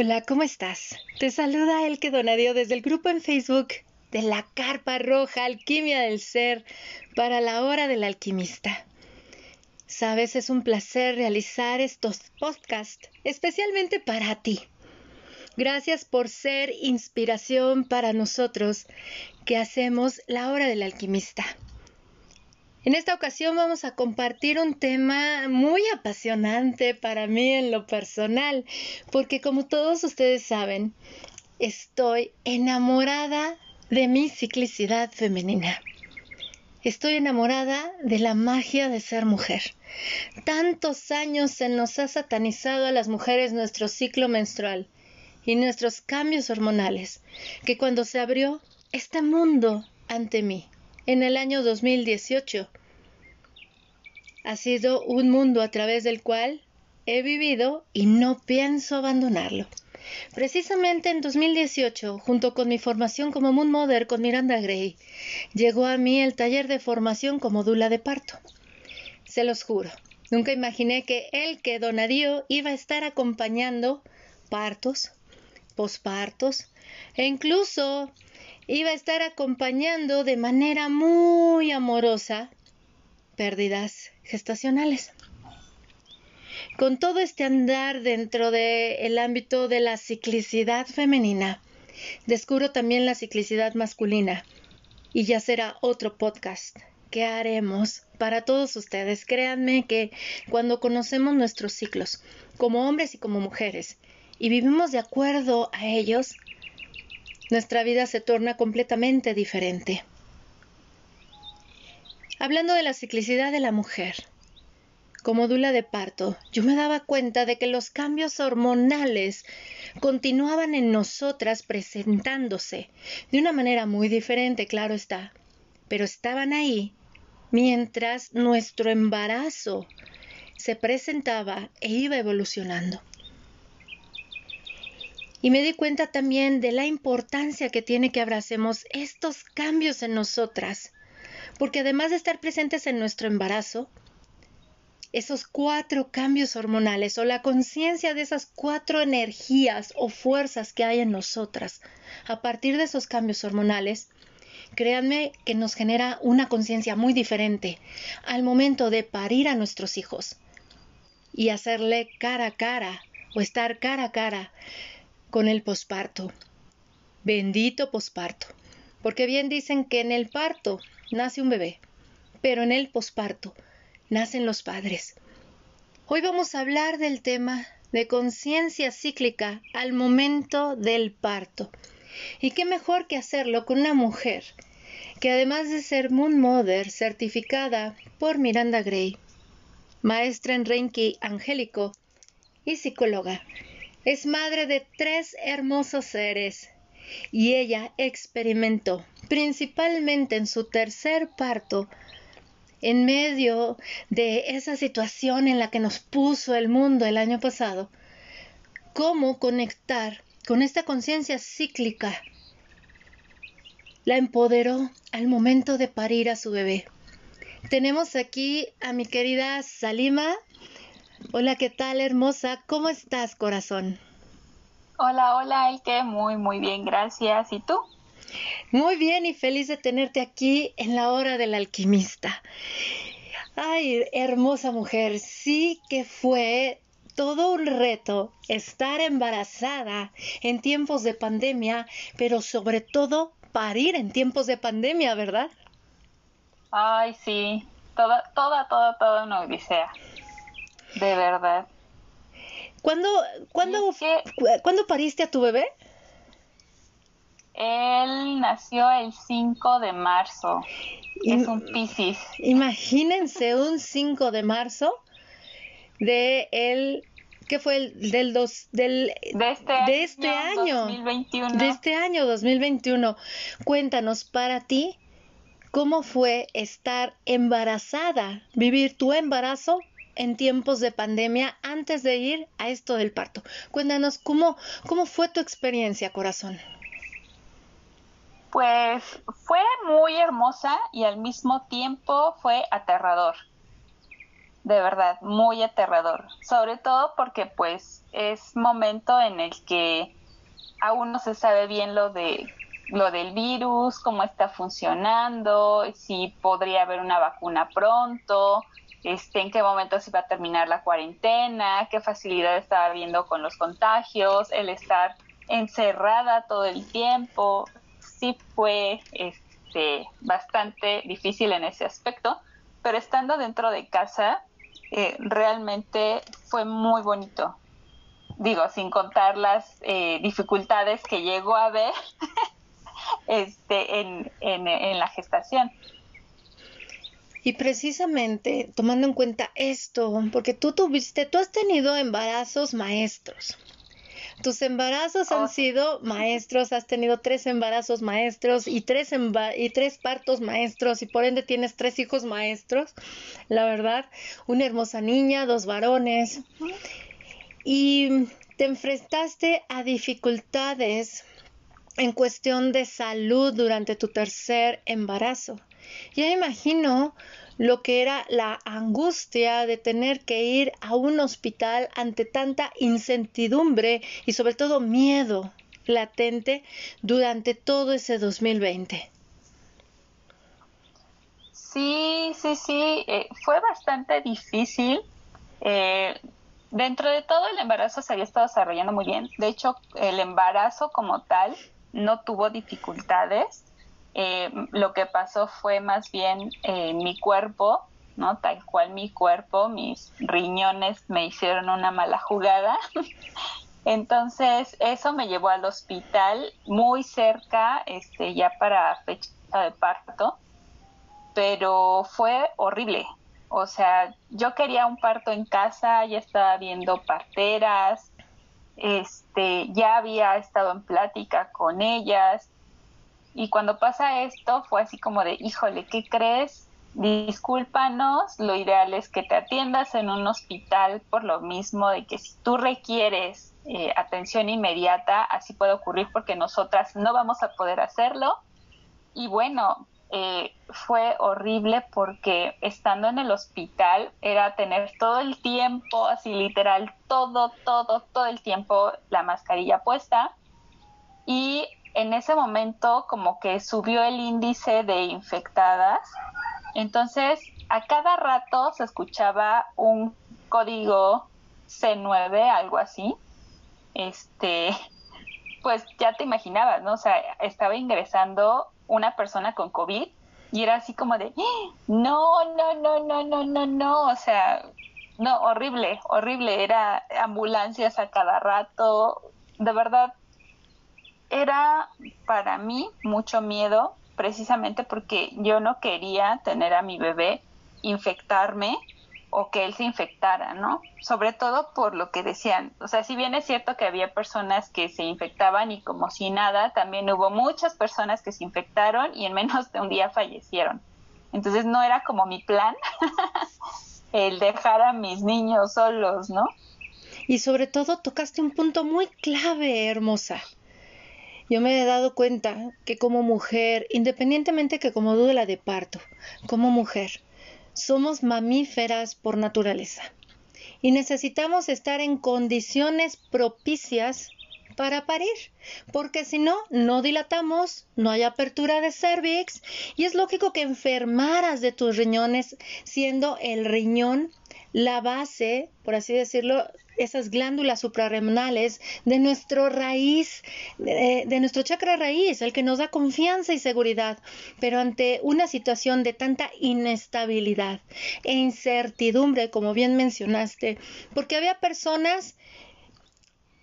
Hola, ¿cómo estás? Te saluda Elke Donadio desde el grupo en Facebook de la Carpa Roja Alquimia del Ser para la Hora del Alquimista. Sabes, es un placer realizar estos podcasts especialmente para ti. Gracias por ser inspiración para nosotros que hacemos la Hora del Alquimista. En esta ocasión vamos a compartir un tema muy apasionante para mí en lo personal, porque como todos ustedes saben, estoy enamorada de mi ciclicidad femenina. Estoy enamorada de la magia de ser mujer. Tantos años se nos ha satanizado a las mujeres nuestro ciclo menstrual y nuestros cambios hormonales, que cuando se abrió este mundo ante mí, en el año 2018. Ha sido un mundo a través del cual he vivido y no pienso abandonarlo. Precisamente en 2018, junto con mi formación como Moon Mother con Miranda Gray, llegó a mí el taller de formación como dula de parto. Se los juro, nunca imaginé que él, que Donadío, iba a estar acompañando partos, pospartos e incluso iba a estar acompañando de manera muy amorosa pérdidas gestacionales. Con todo este andar dentro del ámbito de la ciclicidad femenina, descubro también la ciclicidad masculina y ya será otro podcast que haremos para todos ustedes. Créanme que cuando conocemos nuestros ciclos, como hombres y como mujeres, y vivimos de acuerdo a ellos, nuestra vida se torna completamente diferente. Hablando de la ciclicidad de la mujer, como dula de parto, yo me daba cuenta de que los cambios hormonales continuaban en nosotras presentándose de una manera muy diferente, claro está, pero estaban ahí mientras nuestro embarazo se presentaba e iba evolucionando. Y me di cuenta también de la importancia que tiene que abracemos estos cambios en nosotras, porque además de estar presentes en nuestro embarazo, esos cuatro cambios hormonales o la conciencia de esas cuatro energías o fuerzas que hay en nosotras a partir de esos cambios hormonales, créanme que nos genera una conciencia muy diferente al momento de parir a nuestros hijos y hacerle cara a cara o estar cara a cara con el posparto. Bendito posparto. Porque bien dicen que en el parto nace un bebé, pero en el posparto nacen los padres. Hoy vamos a hablar del tema de conciencia cíclica al momento del parto. Y qué mejor que hacerlo con una mujer que además de ser Moon Mother certificada por Miranda Gray, maestra en Reiki angélico y psicóloga, es madre de tres hermosos seres y ella experimentó, principalmente en su tercer parto, en medio de esa situación en la que nos puso el mundo el año pasado, cómo conectar con esta conciencia cíclica. La empoderó al momento de parir a su bebé. Tenemos aquí a mi querida Salima, Hola, ¿qué tal, hermosa? ¿Cómo estás, corazón? Hola, hola, Elke. Muy, muy bien, gracias. ¿Y tú? Muy bien y feliz de tenerte aquí en la hora del alquimista. Ay, hermosa mujer, sí que fue todo un reto estar embarazada en tiempos de pandemia, pero sobre todo parir en tiempos de pandemia, ¿verdad? Ay, sí, toda, toda, toda, toda una odisea. De verdad. ¿Cuándo, cuándo, pariste a tu bebé? Él nació el 5 de marzo. es un Piscis. Imagínense un 5 de marzo de el ¿qué fue el del dos del de este, de este año, 2021. De este año 2021. Cuéntanos para ti cómo fue estar embarazada, vivir tu embarazo en tiempos de pandemia antes de ir a esto del parto. Cuéntanos cómo, cómo fue tu experiencia, corazón. Pues fue muy hermosa y al mismo tiempo fue aterrador. de verdad, muy aterrador, sobre todo porque pues es momento en el que aún no se sabe bien lo de lo del virus, cómo está funcionando, si podría haber una vacuna pronto, este, en qué momento se va a terminar la cuarentena, qué facilidad estaba habiendo con los contagios, el estar encerrada todo el tiempo, sí fue este, bastante difícil en ese aspecto, pero estando dentro de casa, eh, realmente fue muy bonito. Digo, sin contar las eh, dificultades que llegó a haber este, en, la gestación. Y precisamente tomando en cuenta esto, porque tú tuviste, tú has tenido embarazos maestros. Tus embarazos han oh. sido maestros, has tenido tres embarazos maestros y tres, y tres partos maestros y por ende tienes tres hijos maestros, la verdad, una hermosa niña, dos varones. Y te enfrentaste a dificultades en cuestión de salud durante tu tercer embarazo. Ya imagino lo que era la angustia de tener que ir a un hospital ante tanta incertidumbre y sobre todo miedo latente durante todo ese 2020. Sí, sí, sí, eh, fue bastante difícil. Eh, dentro de todo el embarazo se había estado desarrollando muy bien. De hecho, el embarazo como tal no tuvo dificultades. Eh, lo que pasó fue más bien eh, mi cuerpo, ¿no? Tal cual mi cuerpo, mis riñones me hicieron una mala jugada. Entonces, eso me llevó al hospital muy cerca, este, ya para fecha de parto, pero fue horrible. O sea, yo quería un parto en casa, ya estaba viendo parteras, este, ya había estado en plática con ellas, y cuando pasa esto fue así como de, híjole, ¿qué crees? Discúlpanos, lo ideal es que te atiendas en un hospital por lo mismo de que si tú requieres eh, atención inmediata, así puede ocurrir porque nosotras no vamos a poder hacerlo. Y bueno, eh, fue horrible porque estando en el hospital era tener todo el tiempo, así literal, todo, todo, todo el tiempo la mascarilla puesta. Y en ese momento como que subió el índice de infectadas. Entonces, a cada rato se escuchaba un código C9, algo así. Este, pues ya te imaginabas, ¿no? O sea, estaba ingresando una persona con COVID y era así como de, no, no, no, no, no, no, no, o sea, no, horrible, horrible, era ambulancias a cada rato, de verdad, era para mí mucho miedo precisamente porque yo no quería tener a mi bebé infectarme o que él se infectara, ¿no? Sobre todo por lo que decían, o sea, si bien es cierto que había personas que se infectaban y como si nada, también hubo muchas personas que se infectaron y en menos de un día fallecieron. Entonces no era como mi plan el dejar a mis niños solos, ¿no? Y sobre todo tocaste un punto muy clave, hermosa. Yo me he dado cuenta que como mujer, independientemente que como duda de parto, como mujer, somos mamíferas por naturaleza. Y necesitamos estar en condiciones propicias para parir, porque si no, no dilatamos, no hay apertura de cervix y es lógico que enfermaras de tus riñones, siendo el riñón la base, por así decirlo, esas glándulas suprarrenales de nuestro raíz, de, de, nuestro chakra raíz, el que nos da confianza y seguridad. Pero ante una situación de tanta inestabilidad e incertidumbre, como bien mencionaste, porque había personas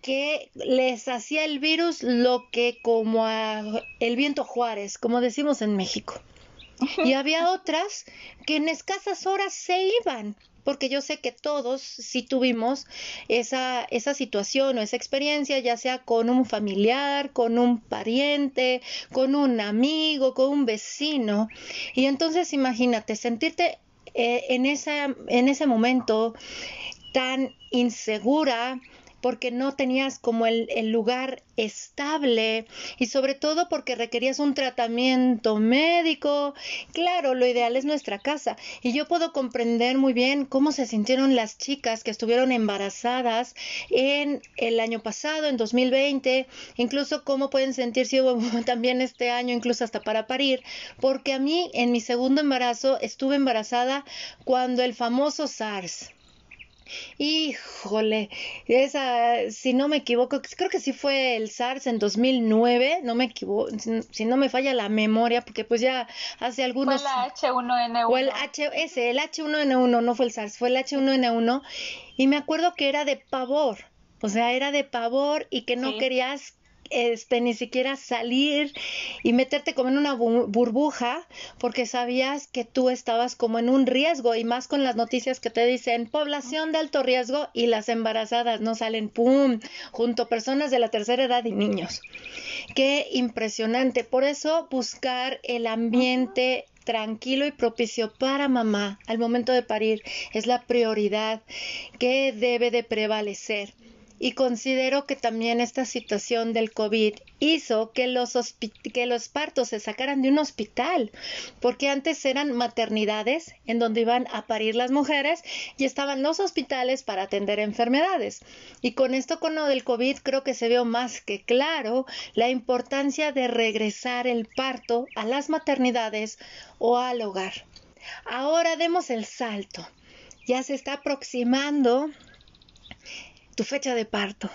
que les hacía el virus lo que como a el viento Juárez, como decimos en México. Y había otras que en escasas horas se iban porque yo sé que todos sí tuvimos esa, esa situación o esa experiencia, ya sea con un familiar, con un pariente, con un amigo, con un vecino. Y entonces imagínate, sentirte eh, en, esa, en ese momento tan insegura, porque no tenías como el, lugar estable y sobre todo porque requerías un tratamiento médico. Claro, lo ideal es nuestra casa y yo puedo comprender muy bien cómo se sintieron las chicas que estuvieron embarazadas en el año pasado, en 2020, incluso cómo pueden sentirse también este año, incluso hasta para parir, porque a mí en mi segundo embarazo estuve embarazada cuando el famoso SARS Híjole, esa, si no me equivoco, creo que sí fue el SARS en 2009, no me equivoco, si no me falla la memoria, porque pues ya hace algunos... Fue la H1N1. O el H, ese, el H1N1, no fue el SARS, fue el H1N1, y me acuerdo que era de pavor, o sea, era de pavor y que no querías este, ni siquiera salir y meterte como en una burbuja porque sabías que tú estabas como en un riesgo y más con las noticias que te dicen población de alto riesgo y las embarazadas no salen, ¡pum!, junto personas de la tercera edad y niños. Qué impresionante. Por eso buscar el ambiente tranquilo y propicio para mamá al momento de parir es la prioridad que debe de prevalecer y considero que también esta situación del COVID hizo que los, que los partos se sacaran de un hospital, porque antes eran maternidades en donde iban a parir las mujeres y estaban los hospitales para atender enfermedades. Y con esto, con lo del COVID, creo que se vio más que claro la importancia de regresar el parto a las maternidades o al hogar. Ahora demos el salto. Ya se está aproximando tu fecha de parto.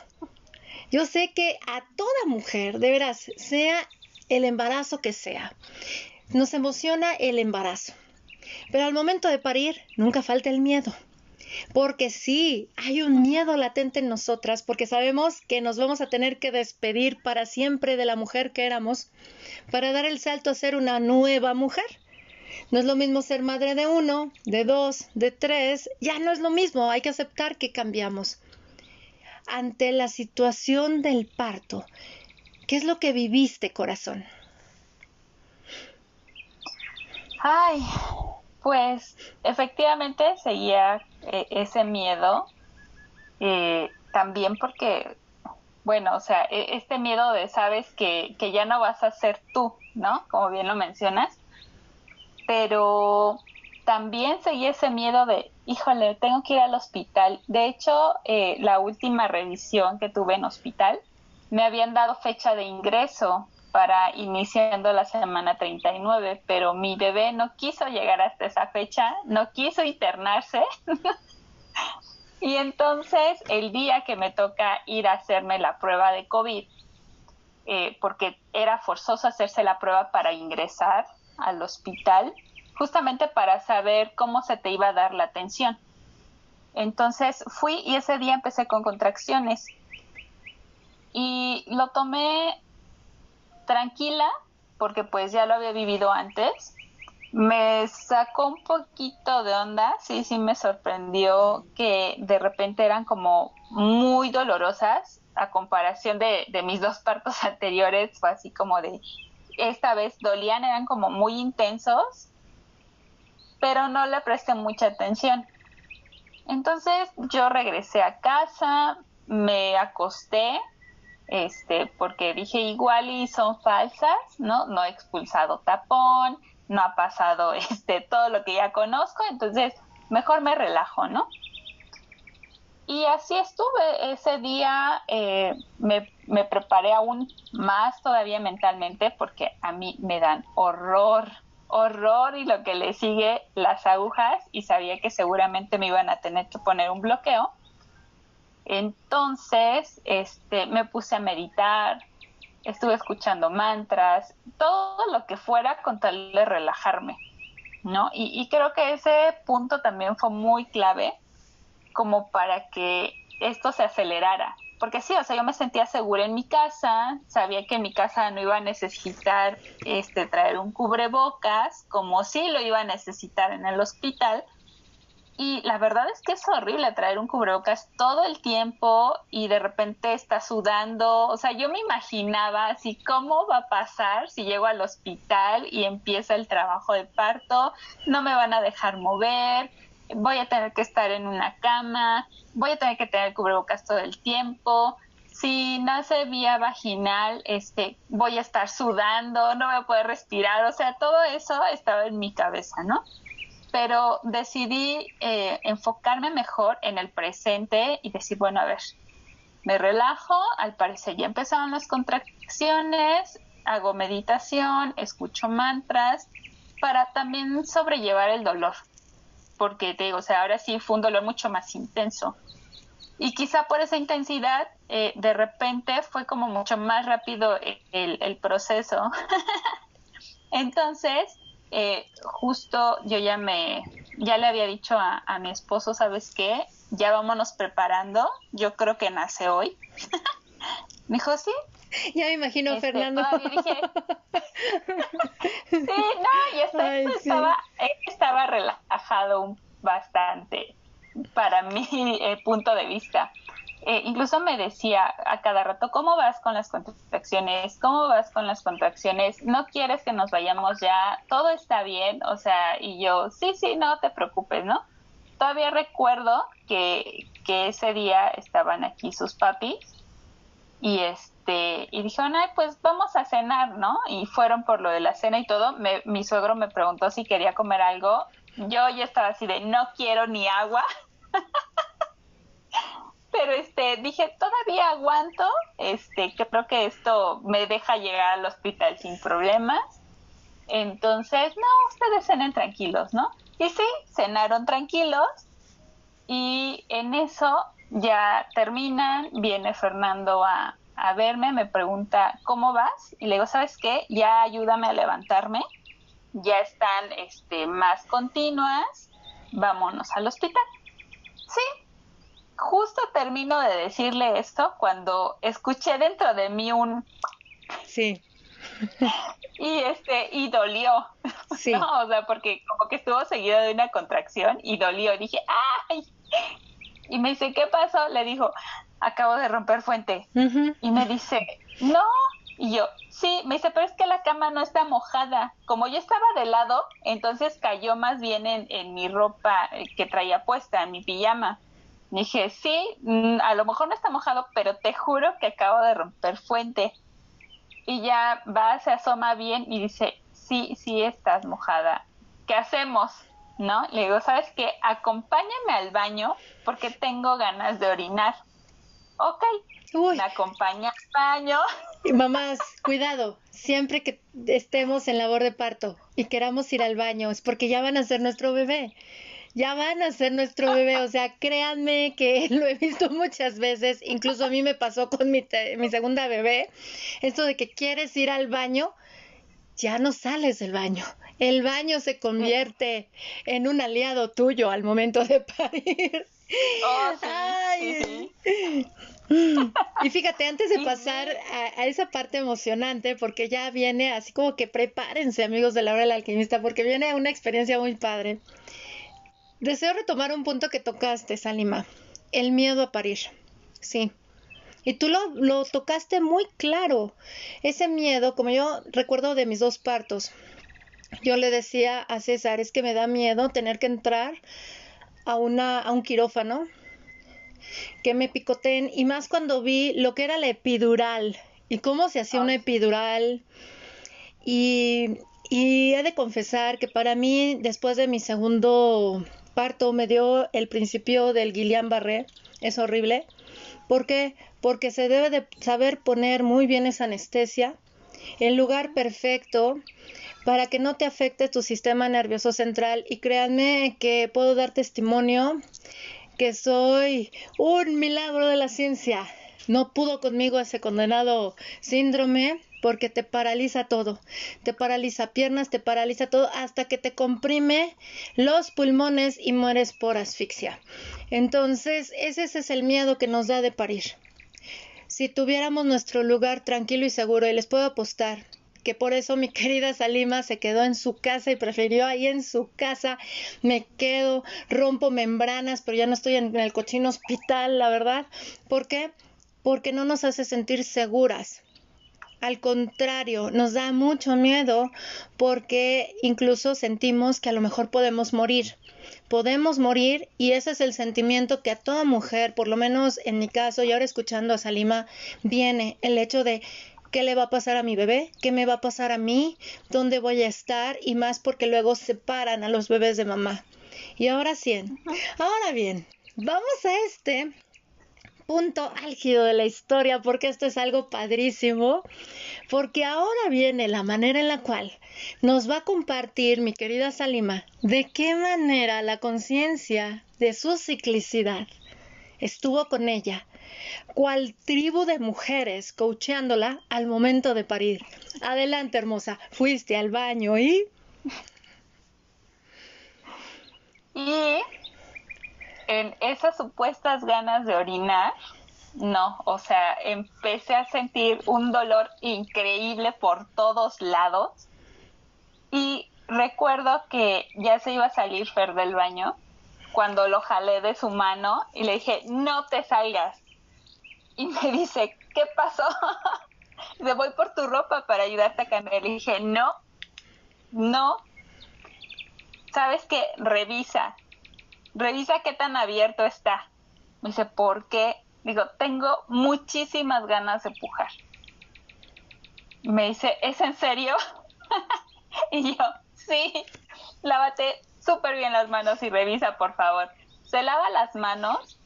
Yo sé que a toda mujer, de veras, sea el embarazo que sea, nos emociona el embarazo. Pero al momento de parir, nunca falta el miedo. Porque sí, hay un miedo latente en nosotras, porque sabemos que nos vamos a tener que despedir para siempre de la mujer que éramos, para dar el salto a ser una nueva mujer. No es lo mismo ser madre de uno, de dos, de tres, ya no es lo mismo, hay que aceptar que cambiamos ante la situación del parto, ¿qué es lo que viviste, corazón? Ay, pues efectivamente seguía eh, ese miedo, eh, también porque, bueno, o sea, e, este miedo de sabes que, que ya no vas a ser tú, ¿no? Como bien lo mencionas, pero también seguía ese miedo de, híjole, tengo que ir al hospital. De hecho, eh, la última revisión que tuve en hospital, me habían dado fecha de ingreso para iniciando la semana 39, pero mi bebé no quiso llegar hasta esa fecha, no quiso internarse. y entonces, el día que me toca ir a hacerme la prueba de COVID, eh, porque era forzoso hacerse la prueba para ingresar al hospital, justamente para saber cómo se te iba a dar la atención. Entonces fui y ese día empecé con contracciones y lo tomé tranquila porque pues ya lo había vivido antes. Me sacó un poquito de onda, sí, sí me sorprendió que de repente eran como muy dolorosas a comparación de, mis dos partos anteriores, fue así como de, esta vez dolían, eran como muy intensos pero no le presté mucha atención. Entonces yo regresé a casa, me acosté, este, porque dije igual y son falsas, ¿no? No he expulsado tapón, no ha pasado este todo lo que ya conozco, entonces mejor me relajo, ¿no? Y así estuve. Ese día eh, me, me preparé aún más todavía mentalmente porque a mí me dan horror horror y lo que le sigue las agujas y sabía que seguramente me iban a tener que poner un bloqueo. Entonces, este, me puse a meditar, estuve escuchando mantras, todo lo que fuera con tal de relajarme, ¿no? Y, creo que ese punto también fue muy clave como para que esto se acelerara, porque sí, o sea, yo me sentía segura en mi casa, sabía que en mi casa no iba a necesitar este traer un cubrebocas, como sí lo iba a necesitar en el hospital. Y la verdad es que es horrible traer un cubrebocas todo el tiempo y de repente está sudando. O sea, yo me imaginaba así cómo va a pasar si llego al hospital y empieza el trabajo de parto, no me van a dejar mover, voy a tener que estar en una cama, voy a tener que tener cubrebocas todo el tiempo, si nace vía vaginal, este, voy a estar sudando, no voy a poder respirar, o sea, todo eso estaba en mi cabeza, ¿no? Pero decidí eh, enfocarme mejor en el presente y decir, bueno, a ver, me relajo, al parecer ya empezaron las contracciones, hago meditación, escucho mantras, para también sobrellevar el dolor, porque te digo, o sea, ahora sí fue un dolor mucho más intenso. Y quizá por esa intensidad, eh, de repente fue como mucho más rápido el, proceso. Entonces, eh, justo yo ya me, ya le había dicho a, mi esposo, ¿sabes qué? Ya vámonos preparando, yo creo que nace hoy. me dijo, sí. Ya me imagino, este, Fernando. Dije, sí, no, y estaba, estaba relajado bastante para mi eh, punto de vista. Eh, incluso me decía a cada rato, ¿cómo vas con las contracciones? ¿Cómo vas con las contracciones? ¿No quieres que nos vayamos ya? ¿Todo está bien? O sea, y yo, sí, sí, no te preocupes, ¿no? Todavía recuerdo que, que ese día estaban aquí sus papis y este y dijeron, ay, pues vamos a cenar, ¿no? Y fueron por lo de la cena y todo. mi suegro me preguntó si quería comer algo yo ya estaba así de no quiero ni agua. Pero este dije, todavía aguanto, este, creo que esto me deja llegar al hospital sin problemas. Entonces, no, ustedes cenen tranquilos, ¿no? Y sí, cenaron tranquilos y en eso ya terminan, viene Fernando a, a verme, me pregunta, ¿cómo vas? Y le digo, ¿sabes qué? Ya ayúdame a levantarme ya están este, más continuas, vámonos al hospital. Sí, justo termino de decirle esto cuando escuché dentro de mí un... Sí. y este, y dolió. Sí. O sea, porque como que estuvo seguido de una contracción y dolió. Dije, ¡ay! Y me dice, ¿qué pasó? Le dijo, acabo de romper fuente. Y me dice, no, y yo, sí, me dice, pero es que la cama no está mojada. Como yo estaba de lado, entonces cayó más bien en, en mi ropa eh, que traía puesta, en mi pijama. dije, sí, mm, a lo mejor no está mojado, pero te juro que acabo de romper fuente. Y ya va, se asoma bien y dice, sí, sí estás mojada. ¿Qué hacemos? ¿No? Le digo, ¿sabes qué? Acompáñame al baño porque tengo ganas de orinar. Ok, me acompaña al baño. Mamás, cuidado, siempre que estemos en labor de parto y queramos ir al baño, es porque ya van a ser nuestro bebé. Ya van a ser nuestro bebé, o sea, créanme que lo he visto muchas veces, incluso a mí me pasó con mi, mi segunda bebé, esto de que quieres ir al baño, ya no sales del baño. El baño se convierte en un aliado tuyo al momento de parir. Oh, Ay. Y fíjate, antes de pasar a, esa parte emocionante, porque ya viene así como que prepárense, amigos de la hora del alquimista, porque viene una experiencia muy padre. Deseo retomar un punto que tocaste, Salima, el miedo a parir. Sí. Y tú lo, lo tocaste muy claro. Ese miedo, como yo recuerdo de mis dos partos, yo le decía a César, es que me da miedo tener que entrar a, una, a un quirófano que me picoteen y más cuando vi lo que era la epidural y cómo se hacía una epidural y, y he de confesar que para mí después de mi segundo parto me dio el principio del Guillain-Barré, es horrible. ¿Por qué? Porque se debe de saber poner muy bien esa anestesia, el lugar perfecto para que no te afecte tu sistema nervioso central y créanme que puedo dar testimonio que soy un milagro de la ciencia. No pudo conmigo ese condenado síndrome porque te paraliza todo, te paraliza piernas, te paraliza todo hasta que te comprime los pulmones y mueres por asfixia. Entonces, ese, es el miedo que nos da de parir. Si tuviéramos nuestro lugar tranquilo y seguro, y les puedo apostar que por eso mi querida Salima se quedó en su casa y prefirió ahí en su casa, me quedo, rompo membranas, pero ya no estoy en el cochino hospital, la verdad. ¿Por qué? Porque no nos hace sentir seguras. Al contrario, nos da mucho miedo porque incluso sentimos que a lo mejor podemos morir. Podemos morir y ese es el sentimiento que a toda mujer, por lo menos en mi caso y ahora escuchando a Salima, viene el hecho de ¿Qué le va a pasar a mi bebé? ¿Qué me va a pasar a mí? ¿Dónde voy a estar? Y más porque luego separan a los bebés de mamá. Y ahora sí, ahora bien, vamos a este punto álgido de la historia porque esto es algo padrísimo, porque ahora viene la manera en la cual nos va a compartir mi querida Salima de qué manera la conciencia de su ciclicidad estuvo con ella cual tribu de mujeres coacheándola al momento de parir. Adelante, hermosa. Fuiste al baño y... Y en esas supuestas ganas de orinar, no, o sea, empecé a sentir un dolor increíble por todos lados. Y recuerdo que ya se iba a salir Fer del baño cuando lo jalé de su mano y le dije, no te salgas y me dice, ¿qué pasó? Me voy por tu ropa para ayudarte a cambiar. Le dije, no, no. ¿Sabes qué? Revisa. Revisa qué tan abierto está. Me dice, ¿por qué? Digo, tengo muchísimas ganas de pujar. Me dice, ¿es en serio? y yo, sí, lávate súper bien las manos y revisa, por favor. Se lava las manos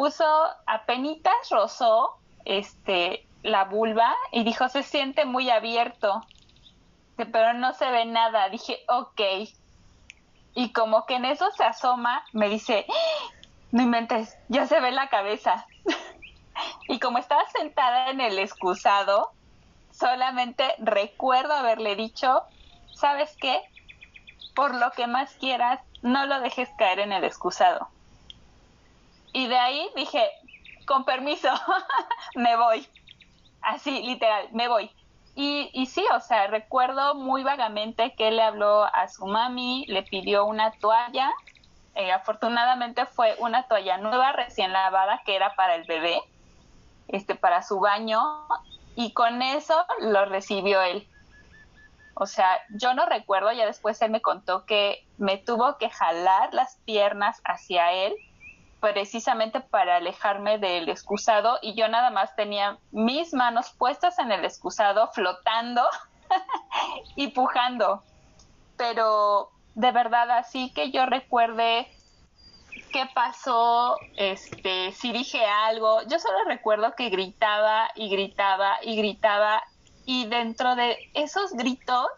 puso apenitas rozó este la vulva y dijo se siente muy abierto pero no se ve nada dije ok y como que en eso se asoma me dice no inventes ya se ve la cabeza y como estaba sentada en el excusado solamente recuerdo haberle dicho sabes qué por lo que más quieras no lo dejes caer en el excusado y de ahí dije, con permiso, me voy. Así, literal, me voy. Y, y sí, o sea, recuerdo muy vagamente que le habló a su mami, le pidió una toalla. Eh, afortunadamente fue una toalla nueva, recién lavada, que era para el bebé, este, para su baño. Y con eso lo recibió él. O sea, yo no recuerdo, ya después él me contó que me tuvo que jalar las piernas hacia él precisamente para alejarme del excusado y yo nada más tenía mis manos puestas en el excusado flotando y pujando. Pero de verdad así que yo recuerde qué pasó, este, si dije algo, yo solo recuerdo que gritaba y gritaba y gritaba y dentro de esos gritos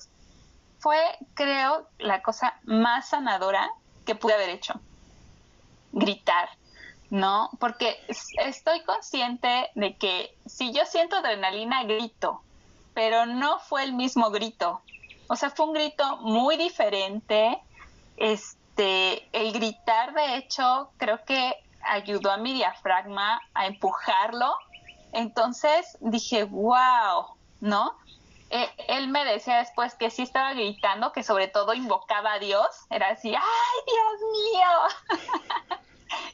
fue creo la cosa más sanadora que pude haber hecho gritar, ¿no? Porque estoy consciente de que si yo siento adrenalina, grito, pero no fue el mismo grito. O sea, fue un grito muy diferente. Este, el gritar, de hecho, creo que ayudó a mi diafragma a empujarlo. Entonces dije, wow, ¿no? Eh, él me decía después que sí estaba gritando, que sobre todo invocaba a Dios, era así, ¡ay, Dios mío!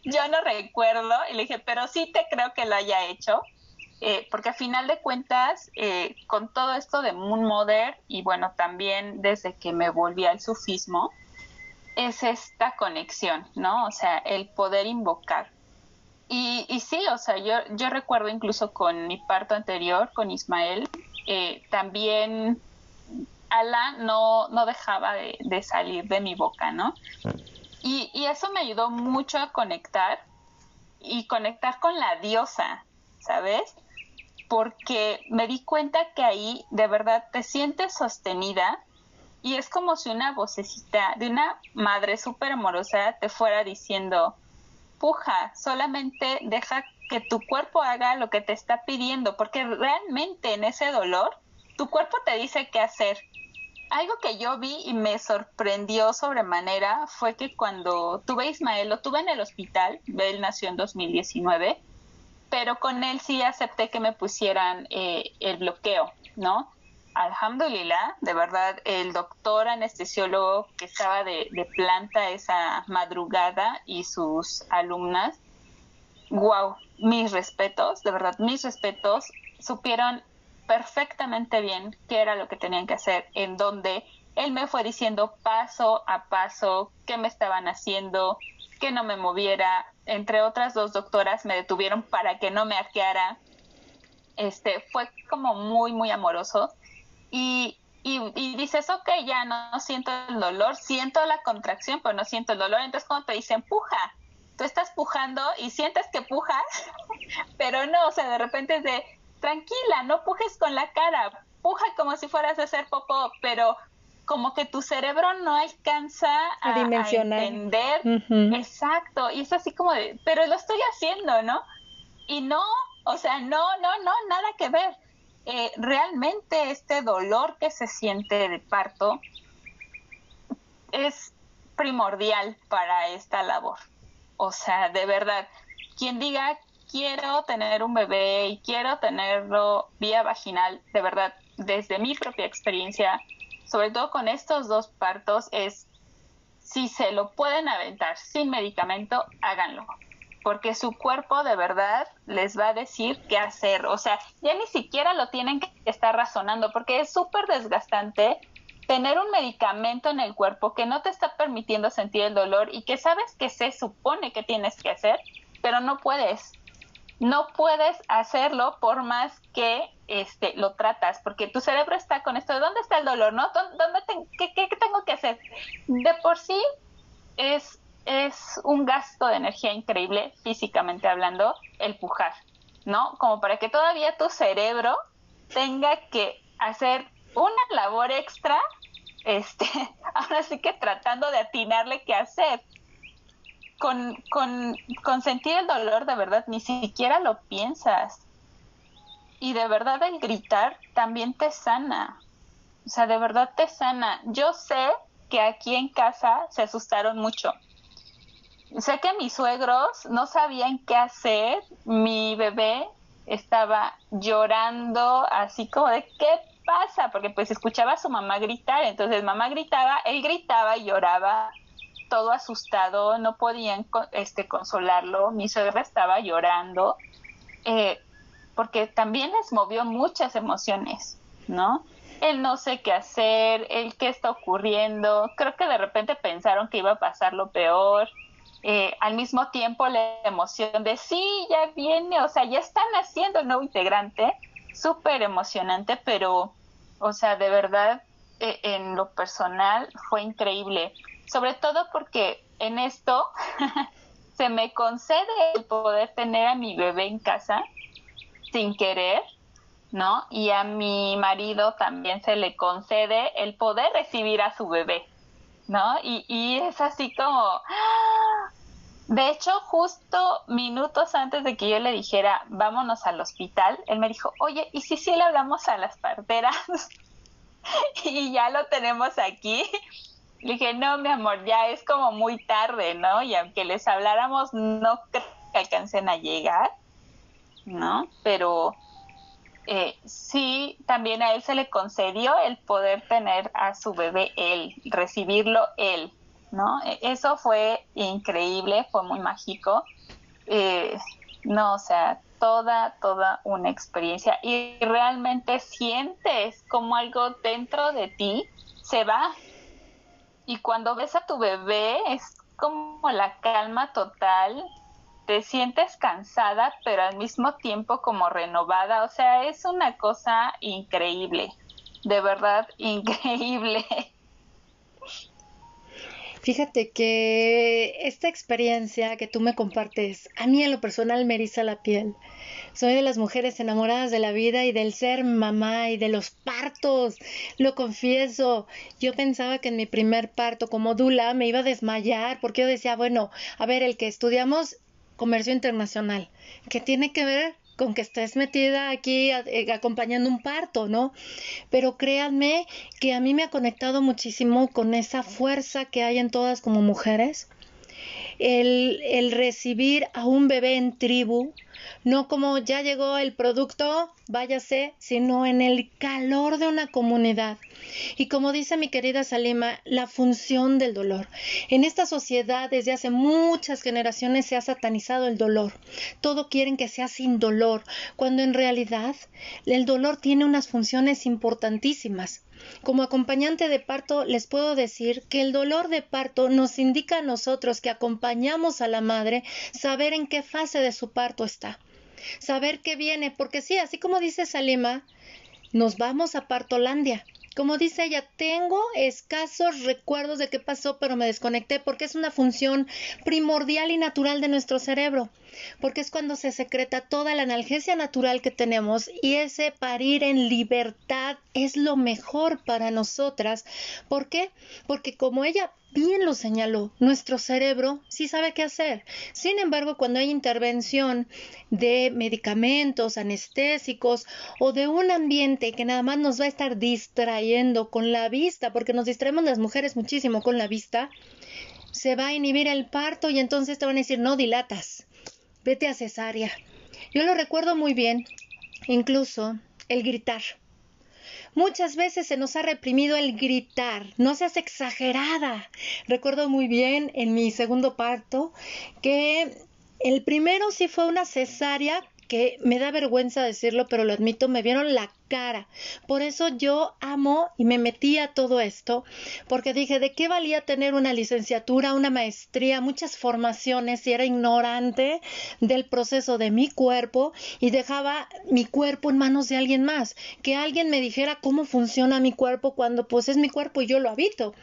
Yo no recuerdo, y le dije, pero sí te creo que lo haya hecho, eh, porque a final de cuentas, eh, con todo esto de Moon Mother, y bueno, también desde que me volví al sufismo, es esta conexión, ¿no? O sea, el poder invocar. Y, y sí, o sea, yo, yo recuerdo incluso con mi parto anterior, con Ismael, eh, también Ala no, no dejaba de, salir de mi boca, ¿no? Y, y, eso me ayudó mucho a conectar y conectar con la diosa, ¿sabes? Porque me di cuenta que ahí de verdad te sientes sostenida y es como si una vocecita de una madre súper amorosa te fuera diciendo, puja, solamente deja que tu cuerpo haga lo que te está pidiendo, porque realmente en ese dolor tu cuerpo te dice qué hacer. Algo que yo vi y me sorprendió sobremanera fue que cuando tuve a Ismael, lo tuve en el hospital, él nació en 2019, pero con él sí acepté que me pusieran eh, el bloqueo, ¿no? Alhamdulillah, de verdad, el doctor anestesiólogo que estaba de, de planta esa madrugada y sus alumnas wow, mis respetos, de verdad, mis respetos, supieron perfectamente bien qué era lo que tenían que hacer, en donde él me fue diciendo paso a paso qué me estaban haciendo, que no me moviera. Entre otras dos doctoras me detuvieron para que no me arqueara. Este, fue como muy, muy amoroso. Y, y, dices, ok, ya no, siento el dolor, siento la contracción, pero no siento el dolor. Entonces, cuando te dicen, puja, tú estás pujando y sientes que pujas, pero no, o sea, de repente es de, tranquila, no pujes con la cara, puja como si fueras a hacer popó, pero como que tu cerebro no alcanza a, entender. Exacto, y es así como de, pero lo estoy haciendo, ¿no? Y no, o sea, no, no, no, nada que ver. Eh, realmente este dolor que se siente de parto es primordial para esta labor. O sea, de verdad, quien diga quiero tener un bebé y quiero tenerlo vía vaginal, de verdad, desde mi propia experiencia, sobre todo con estos dos partos, es si se lo pueden aventar sin medicamento, háganlo. Porque su cuerpo de verdad les va a decir qué hacer. O sea, ya ni siquiera lo tienen que estar razonando porque es súper desgastante tener un medicamento en el cuerpo que no te está permitiendo sentir el dolor y que sabes que se supone que tienes que hacer, pero no puedes no puedes hacerlo por más que este lo tratas, porque tu cerebro está con esto de dónde está el dolor, ¿no? ¿Dónde qué, tengo que hacer? De por sí es, es un gasto de energía increíble, físicamente hablando, el pujar, ¿no? Como para que todavía tu cerebro tenga que hacer una labor extra, este, ahora sí que tratando de atinarle qué hacer con, con, sentir el dolor de verdad ni siquiera lo piensas. Y de verdad el gritar también te sana. O sea, de verdad te sana. Yo sé que aquí en casa se asustaron mucho. Sé que mis suegros no sabían qué hacer. Mi bebé estaba llorando así como de qué pasa, porque pues escuchaba a su mamá gritar. Entonces mamá gritaba, él gritaba y lloraba todo asustado, no podían este, consolarlo, mi suegra estaba llorando, eh, porque también les movió muchas emociones, ¿no? El no sé qué hacer, el qué está ocurriendo, creo que de repente pensaron que iba a pasar lo peor, eh, al mismo tiempo la emoción de sí, ya viene, o sea, ya están haciendo el nuevo integrante, súper emocionante, pero, o sea, de verdad, eh, en lo personal fue increíble sobre todo porque en esto se me concede el poder tener a mi bebé en casa sin querer, ¿no? Y a mi marido también se le concede el poder recibir a su bebé, ¿no? Y, y es así como... ¡ah! De hecho, justo minutos antes de que yo le dijera, vámonos al hospital, él me dijo, oye, ¿y si sí le hablamos a las parteras? y ya lo tenemos aquí. Le dije, no, mi amor, ya es como muy tarde, ¿no? Y aunque les habláramos, no creo que alcancen a llegar, ¿no? Pero eh, sí, también a él se le concedió el poder tener a su bebé él, recibirlo él, ¿no? E, eso fue increíble, fue muy mágico. Eh, no, o sea, toda, toda una experiencia y realmente sientes como algo dentro de ti se va, y cuando ves a tu bebé es como la calma total, te sientes cansada, pero al mismo tiempo como renovada, o sea, es una cosa increíble, de verdad increíble. Fíjate que esta experiencia que tú me compartes, a mí en lo personal me eriza la piel. Soy de las mujeres enamoradas de la vida y del ser mamá y de los partos. Lo confieso. Yo pensaba que en mi primer parto como Dula me iba a desmayar porque yo decía, bueno, a ver, el que estudiamos comercio internacional, ¿qué tiene que ver con que estés metida aquí eh, acompañando un parto, ¿no? Pero créanme que a mí me ha conectado muchísimo con esa fuerza que hay en todas como mujeres. El, el recibir a un bebé en tribu, no como ya llegó el producto, váyase, sino en el calor de una comunidad. Y como dice mi querida Salima, la función del dolor. En esta sociedad desde hace muchas generaciones se ha satanizado el dolor. Todo quieren que sea sin dolor, cuando en realidad el dolor tiene unas funciones importantísimas. Como acompañante de parto les puedo decir que el dolor de parto nos indica a nosotros que acompañamos a la madre saber en qué fase de su parto está, saber qué viene, porque sí, así como dice Salima, nos vamos a Partolandia. Como dice ella, tengo escasos recuerdos de qué pasó, pero me desconecté porque es una función primordial y natural de nuestro cerebro, porque es cuando se secreta toda la analgesia natural que tenemos y ese parir en libertad es lo mejor para nosotras. ¿Por qué? Porque como ella bien lo señaló, nuestro cerebro sí sabe qué hacer. Sin embargo, cuando hay intervención de medicamentos, anestésicos o de un ambiente que nada más nos va a estar distrayendo con la vista, porque nos distraemos las mujeres muchísimo con la vista, se va a inhibir el parto y entonces te van a decir, no dilatas, vete a cesárea. Yo lo recuerdo muy bien, incluso el gritar. Muchas veces se nos ha reprimido el gritar, no seas exagerada. Recuerdo muy bien en mi segundo parto que el primero sí fue una cesárea que me da vergüenza decirlo, pero lo admito, me vieron la cara. Por eso yo amo y me metí a todo esto, porque dije, ¿de qué valía tener una licenciatura, una maestría, muchas formaciones si era ignorante del proceso de mi cuerpo y dejaba mi cuerpo en manos de alguien más? Que alguien me dijera cómo funciona mi cuerpo cuando pues es mi cuerpo y yo lo habito.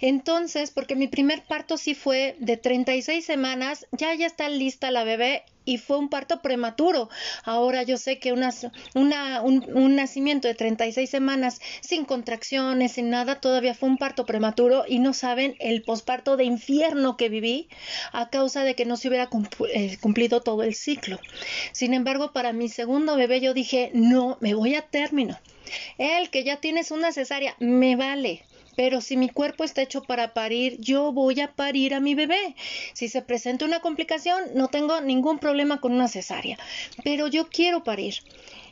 Entonces, porque mi primer parto sí fue de 36 semanas, ya ya está lista la bebé y fue un parto prematuro. Ahora yo sé que una, una, un nacimiento de 36 semanas sin contracciones, sin nada, todavía fue un parto prematuro y no saben el posparto de infierno que viví a causa de que no se hubiera eh, cumplido todo el ciclo. Sin embargo, para mi segundo bebé yo dije, no, me voy a término. El que ya tienes una cesárea, me vale. Pero si mi cuerpo está hecho para parir, yo voy a parir a mi bebé. Si se presenta una complicación, no tengo ningún problema con una cesárea. Pero yo quiero parir.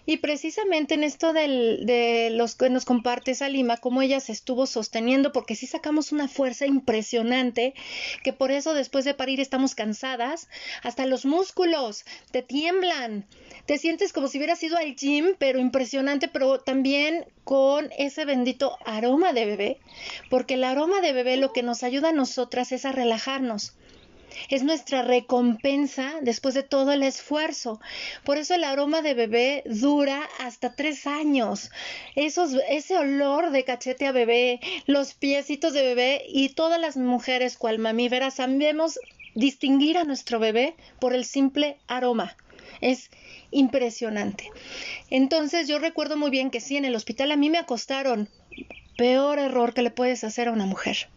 Y precisamente en esto de los que nos comparte Salima, cómo ella se estuvo sosteniendo, porque sí sacamos una fuerza impresionante, que por eso después de parir estamos cansadas, hasta los músculos te tiemblan, te sientes como si hubieras ido al gym, pero impresionante, pero también con ese bendito aroma de bebé, porque el aroma de bebé lo que nos ayuda a nosotras es a relajarnos es nuestra recompensa después de todo el esfuerzo. Por eso el aroma de bebé dura hasta tres años. Ese olor de cachete a bebé, los piecitos de bebé y todas las mujeres cual mamíferas sabemos distinguir a nuestro bebé por el simple aroma. Es impresionante. Entonces yo recuerdo muy bien que sí, en el hospital a mí me acostaron. Peor error que le puedes hacer a una mujer.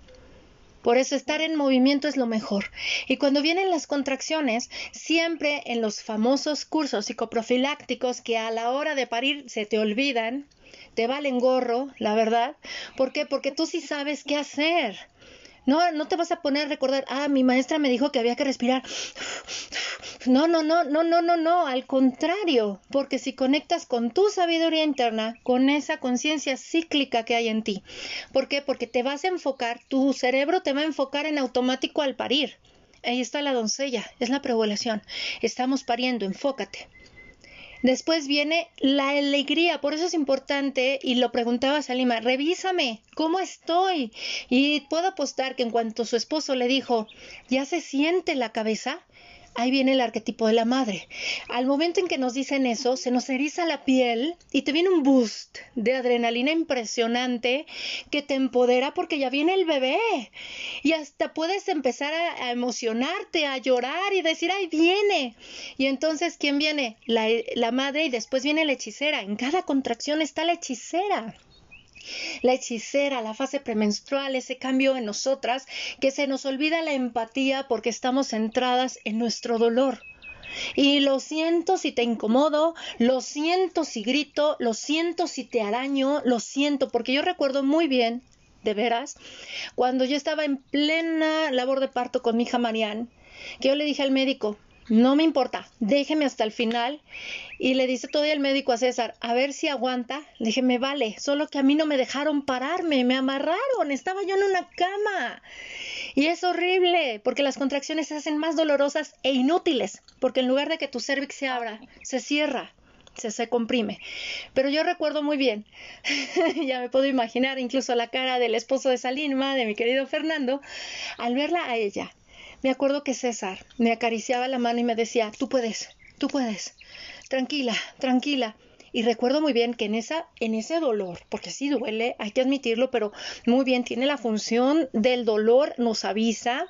Por eso estar en movimiento es lo mejor. Y cuando vienen las contracciones, siempre en los famosos cursos psicoprofilácticos que a la hora de parir se te olvidan, te valen gorro, la verdad. ¿Por qué? Porque tú sí sabes qué hacer. No, no te vas a poner a recordar, ah, mi maestra me dijo que había que respirar. No, no, no, no, no, no, no, al contrario, porque si conectas con tu sabiduría interna, con esa conciencia cíclica que hay en ti, ¿por qué? Porque te vas a enfocar, tu cerebro te va a enfocar en automático al parir. Ahí está la doncella, es la preovulación. Estamos pariendo, enfócate. Después viene la alegría, por eso es importante, y lo preguntaba Salima, revísame, ¿cómo estoy? Y puedo apostar que en cuanto su esposo le dijo, ¿ya se siente la cabeza? Ahí viene el arquetipo de la madre. Al momento en que nos dicen eso, se nos eriza la piel y te viene un boost de adrenalina impresionante que te empodera porque ya viene el bebé. Y hasta puedes empezar a, emocionarte, a llorar y decir, ay, viene. Y entonces, ¿quién viene? La, la madre y después viene la hechicera. En cada contracción está la hechicera la hechicera, la fase premenstrual, ese cambio en nosotras, que se nos olvida la empatía porque estamos centradas en nuestro dolor. Y lo siento si te incomodo, lo siento si grito, lo siento si te araño, lo siento, porque yo recuerdo muy bien, de veras, cuando yo estaba en plena labor de parto con mi hija Marianne, que yo le dije al médico, no me importa, déjeme hasta el final. Y le dice todavía el médico a César, a ver si aguanta. Le dije, me vale, solo que a mí no me dejaron pararme, me amarraron, estaba yo en una cama. Y es horrible, porque las contracciones se hacen más dolorosas e inútiles, porque en lugar de que tu cervix se abra, se cierra se, se comprime. Pero yo recuerdo muy bien, ya me puedo imaginar incluso la cara del esposo de Salinma, de mi querido Fernando, al verla a ella. Me acuerdo que César me acariciaba la mano y me decía, tú puedes, tú puedes, tranquila, tranquila. Y recuerdo muy bien que en, esa, en ese dolor, porque sí duele, hay que admitirlo, pero muy bien, tiene la función del dolor, nos avisa,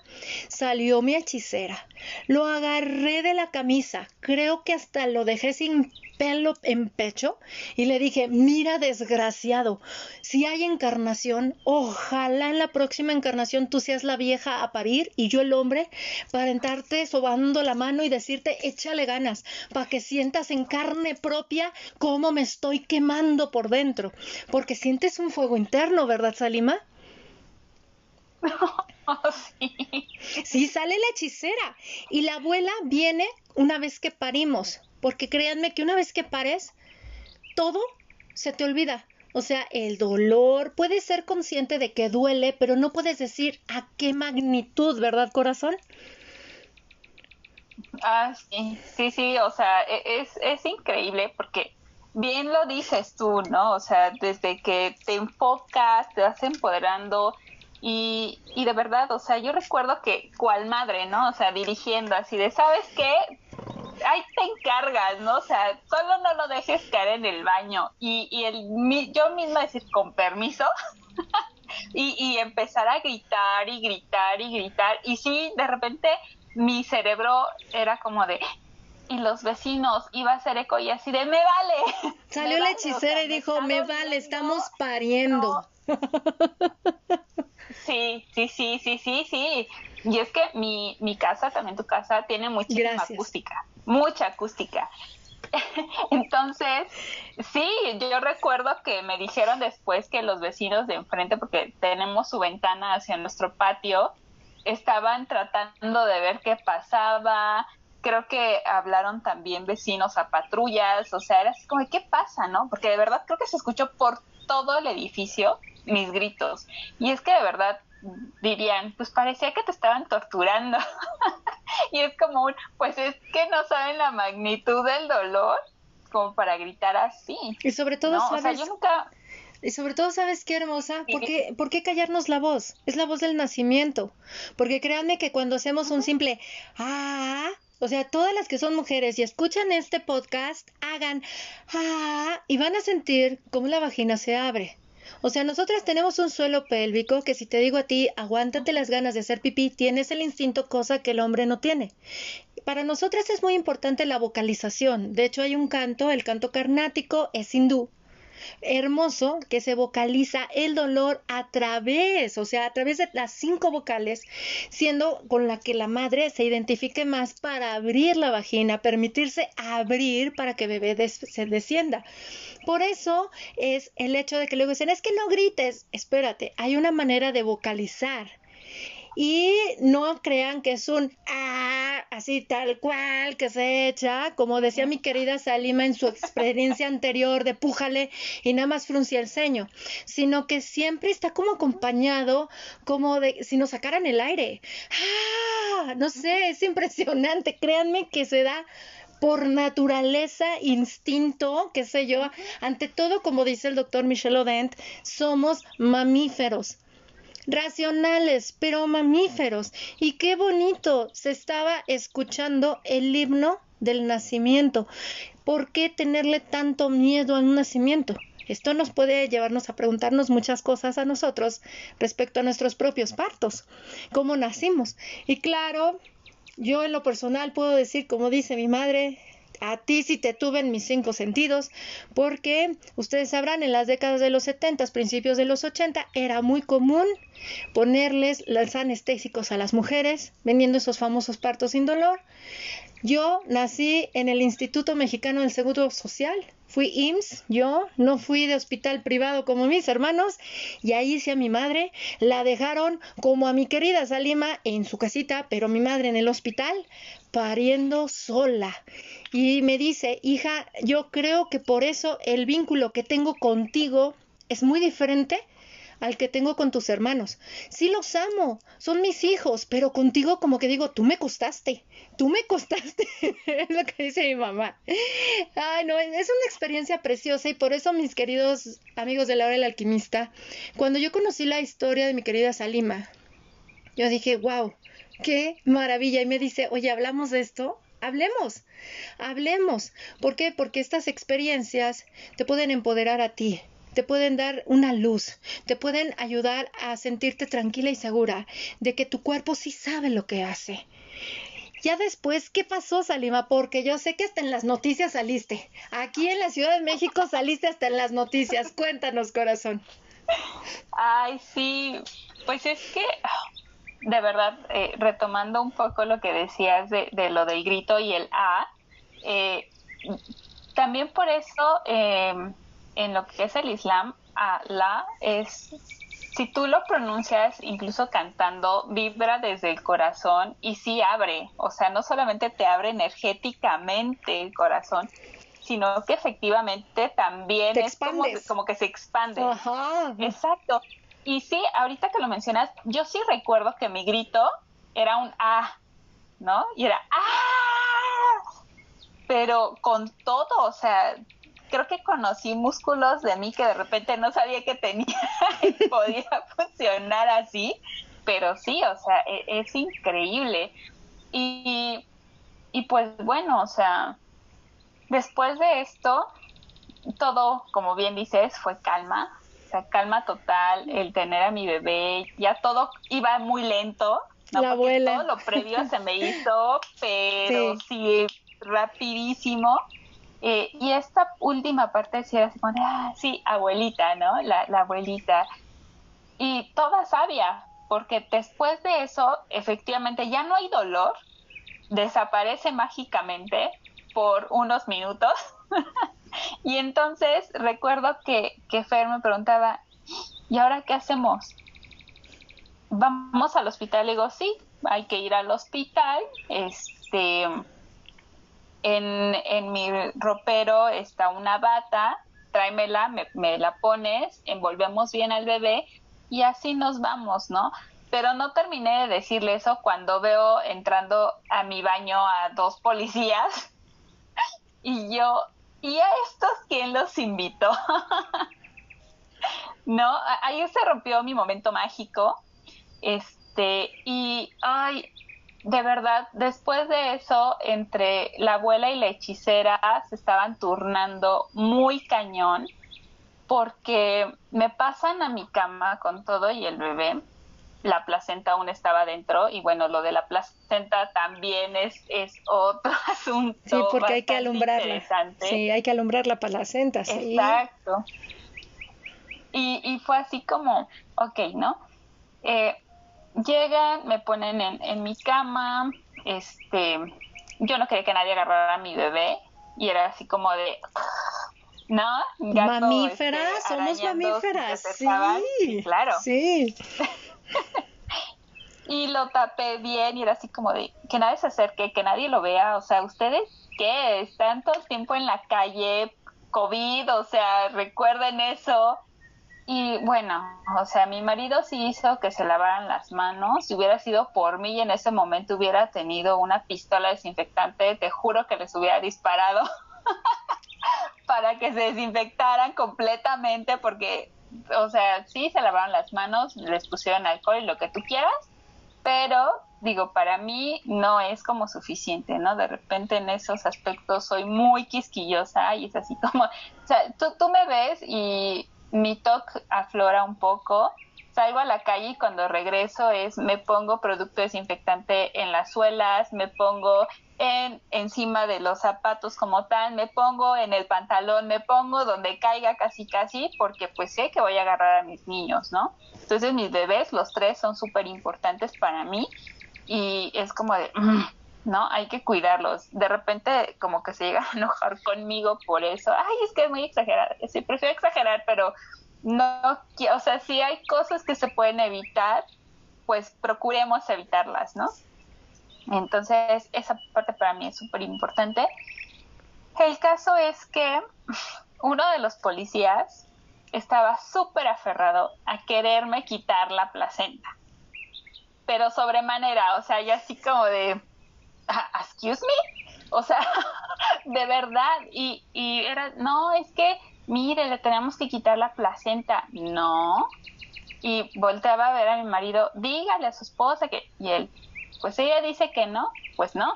salió mi hechicera. Lo agarré de la camisa, creo que hasta lo dejé sin pelo en pecho y le dije, mira desgraciado, si hay encarnación, ojalá en la próxima encarnación tú seas la vieja a parir y yo el hombre para entrarte sobando la mano y decirte, échale ganas, para que sientas en carne propia cómo me estoy quemando por dentro, porque sientes un fuego interno, ¿verdad, Salima? sí. sí, sale la hechicera y la abuela viene una vez que parimos porque créanme que una vez que pares, todo se te olvida. O sea, el dolor, puedes ser consciente de que duele, pero no puedes decir a qué magnitud, ¿verdad, corazón? Ah, sí, sí, sí, o sea, e, es, es increíble porque bien lo dices tú, ¿no? O sea, desde que te enfocas, te vas empoderando y, y de verdad, o sea, yo recuerdo que cual madre, ¿no? O sea, dirigiendo así de, ¿sabes qué? Ahí te encargas, ¿no? O sea, solo no lo dejes caer en el baño. Y, y el, yo misma decir, con permiso, y, y empezar a gritar y gritar y gritar. Y sí, de repente mi cerebro era como de, y los vecinos iba a hacer eco y así de me vale. Salió la hechicera y dijo, me vale, estamos pariendo. Sí, sí, sí, sí, sí, sí. Y es que mi, mi casa, también tu casa, tiene muchísima acústica mucha acústica. Entonces, sí, yo recuerdo que me dijeron después que los vecinos de enfrente, porque tenemos su ventana hacia nuestro patio, estaban tratando de ver qué pasaba. Creo que hablaron también vecinos a patrullas, o sea, era así como, ¿qué pasa, no? Porque de verdad creo que se escuchó por todo el edificio mis gritos. Y es que de verdad dirían, pues parecía que te estaban torturando. y es como un, pues es que no saben la magnitud del dolor como para gritar así. Y sobre todo, ¿sabes? Y sobre todo, ¿sabes qué hermosa? ¿Por qué, ¿Por qué callarnos la voz? Es la voz del nacimiento. Porque créanme que cuando hacemos un simple ah, o sea, todas las que son mujeres y escuchan este podcast, hagan ah, y van a sentir cómo la vagina se abre. O sea, nosotras tenemos un suelo pélvico que si te digo a ti, aguántate las ganas de hacer pipí, tienes el instinto, cosa que el hombre no tiene. Para nosotras es muy importante la vocalización. De hecho, hay un canto, el canto carnático es hindú, hermoso que se vocaliza el dolor a través, o sea, a través de las cinco vocales, siendo con la que la madre se identifique más para abrir la vagina, permitirse abrir para que bebé se descienda. Por eso es el hecho de que luego dicen, es que no grites, espérate, hay una manera de vocalizar y no crean que es un ah, así tal cual que se echa, como decía mi querida Salima en su experiencia anterior de pújale y nada más fruncía el ceño, sino que siempre está como acompañado como de si nos sacaran el aire. Ah, no sé, es impresionante, créanme que se da por naturaleza, instinto, qué sé yo, ante todo, como dice el doctor Michel Odent, somos mamíferos racionales, pero mamíferos. Y qué bonito, se estaba escuchando el himno del nacimiento. ¿Por qué tenerle tanto miedo al nacimiento? Esto nos puede llevarnos a preguntarnos muchas cosas a nosotros respecto a nuestros propios partos, cómo nacimos. Y claro, yo en lo personal puedo decir, como dice mi madre, a ti sí te tuve en mis cinco sentidos, porque ustedes sabrán, en las décadas de los 70, principios de los 80, era muy común ponerles los anestésicos a las mujeres, vendiendo esos famosos partos sin dolor. Yo nací en el Instituto Mexicano del Seguro Social, fui IMSS, yo no fui de hospital privado como mis hermanos, y ahí hice a mi madre, la dejaron como a mi querida Salima en su casita, pero mi madre en el hospital, pariendo sola. Y me dice, hija, yo creo que por eso el vínculo que tengo contigo es muy diferente al que tengo con tus hermanos. Sí los amo, son mis hijos, pero contigo como que digo, tú me costaste, tú me costaste, es lo que dice mi mamá. Ay, no, es una experiencia preciosa y por eso mis queridos amigos de la hora del alquimista, cuando yo conocí la historia de mi querida Salima, yo dije, wow, qué maravilla. Y me dice, oye, ¿hablamos de esto? Hablemos, hablemos. ¿Por qué? Porque estas experiencias te pueden empoderar a ti, te pueden dar una luz, te pueden ayudar a sentirte tranquila y segura de que tu cuerpo sí sabe lo que hace. Ya después, ¿qué pasó, Salima? Porque yo sé que hasta en las noticias saliste. Aquí en la Ciudad de México saliste hasta en las noticias. Cuéntanos, corazón. Ay, sí. Pues es que, de verdad, eh, retomando un poco lo que decías de, lo del grito y el A, eh, también por eso eh, en lo que es el Islam, Allah es, si tú lo pronuncias incluso cantando, vibra desde el corazón y sí abre, o sea, no solamente te abre energéticamente el corazón, sino que efectivamente también es como, que se expande. Exacto. Y sí, ahorita que lo mencionas, yo sí recuerdo que mi grito era un A, ¿no? Y era ¡ah! Pero con todo, o sea, creo que conocí músculos de mí que de repente no sabía que tenía y podía funcionar así, pero sí, o sea, e, es, increíble. Y, y pues bueno, o sea, después de esto, todo, como bien dices, fue calma, o sea, calma total, el tener a mi bebé, ya todo iba muy lento, ¿no? La abuela. todo lo previo se me hizo, pero sí rapidísimo. Eh, y esta última parte sí era así ah, sí, abuelita, ¿no? La, abuelita. Y toda sabia, porque después de eso, efectivamente, ya no hay dolor, desaparece mágicamente por unos minutos. y entonces recuerdo que, que Fer me preguntaba, ¿y ahora qué hacemos? ¿Vamos al hospital? Y digo, sí, hay que ir al hospital. Este en, en mi ropero está una bata, tráemela, me, la pones, envolvemos bien al bebé y así nos vamos, ¿no? Pero no terminé de decirle eso cuando veo entrando a mi baño a dos policías y yo, ¿y a estos quién los invitó? no, ahí se rompió mi momento mágico. Este, y ay, de verdad, después de eso, entre la abuela y la hechicera se estaban turnando muy cañón porque me pasan a mi cama con todo y el bebé. La placenta aún estaba dentro y bueno, lo de la placenta también es, es otro asunto. Sí, porque hay que alumbrarla. Sí, hay que alumbrar la placenta. Sí. Exacto. Y, y fue así como, ok, ¿no? Eh, llegan, me ponen en, en mi cama, este, yo no quería que nadie agarrara a mi bebé y era así como de, ¿no? mamíferas, este, somos mamíferas, sí, claro. Sí. y lo tapé bien y era así como de, que nadie se acerque, que nadie lo vea, o sea, ustedes qué, están todo el tiempo en la calle, COVID, o sea, recuerden eso y bueno, o sea, mi marido sí hizo que se lavaran las manos. Si hubiera sido por mí y en ese momento hubiera tenido una pistola desinfectante, te juro que les hubiera disparado para que se desinfectaran completamente porque, o sea, sí se lavaron las manos, les pusieron alcohol y lo que tú quieras, pero digo, para mí no es como suficiente, ¿no? De repente en esos aspectos soy muy quisquillosa y es así como, o sea, tú, tú me ves y mi TOC aflora un poco salgo a la calle y cuando regreso es me pongo producto desinfectante en las suelas, me pongo en encima de los zapatos como tal, me pongo en el pantalón, me pongo donde caiga casi casi porque pues sé que voy a agarrar a mis niños, ¿no? Entonces mis bebés, los tres son súper importantes para mí y es como de, mm, ¿no? Hay que cuidarlos. De repente como que se llega a enojar conmigo por eso. Ay, es que es muy exagerada. Sí, prefiero exagerar, pero no, o sea, si hay cosas que se pueden evitar, pues procuremos evitarlas, ¿no? Entonces, esa parte para mí es súper importante. El caso es que uno de los policías estaba súper aferrado a quererme quitar la placenta, pero sobremanera, o sea, ya así como de, excuse me, o sea, de verdad, y, y era, no, es que mire, le tenemos que quitar la placenta. No. Y volteaba a ver a mi marido, dígale a su esposa que... Y él, pues ella dice que no, pues no.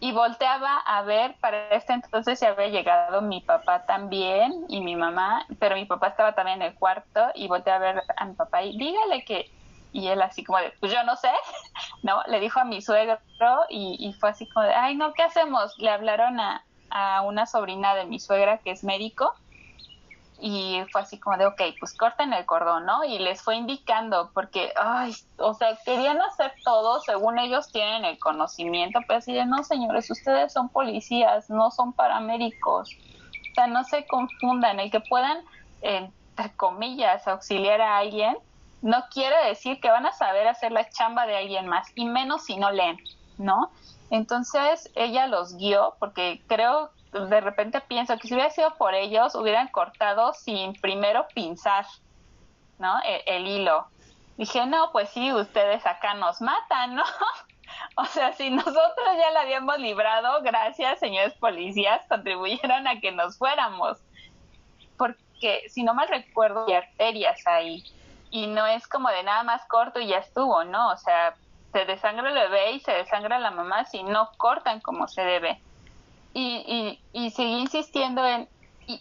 Y volteaba a ver, para este entonces ya había llegado mi papá también y mi mamá, pero mi papá estaba también en el cuarto y volteaba a ver a mi papá y dígale que... Y él así como de, pues yo no sé, ¿no? Le dijo a mi suegro y, y fue así como de, ay, no, ¿qué hacemos? Le hablaron a, a una sobrina de mi suegra que es médico y fue así como de, ok, pues corten el cordón, ¿no? Y les fue indicando, porque, ay, o sea, querían hacer todo según ellos tienen el conocimiento, pero así de, no, señores, ustedes son policías, no son paramédicos. O sea, no se confundan, el que puedan, entre comillas, auxiliar a alguien, no quiere decir que van a saber hacer la chamba de alguien más, y menos si no leen, ¿no? Entonces ella los guió porque creo, de repente pienso que si hubiera sido por ellos, hubieran cortado sin primero pinzar, ¿no? E, el, hilo. Dije, no, pues sí, ustedes acá nos matan, ¿no? o sea, si nosotros ya la habíamos librado, gracias, señores policías, contribuyeron a que nos fuéramos. Porque, si no mal recuerdo, hay arterias ahí. Y no es como de nada más corto y ya estuvo, ¿no? O sea, se desangra el bebé y se desangra la mamá si no cortan como se debe. Y, y, y seguí insistiendo en,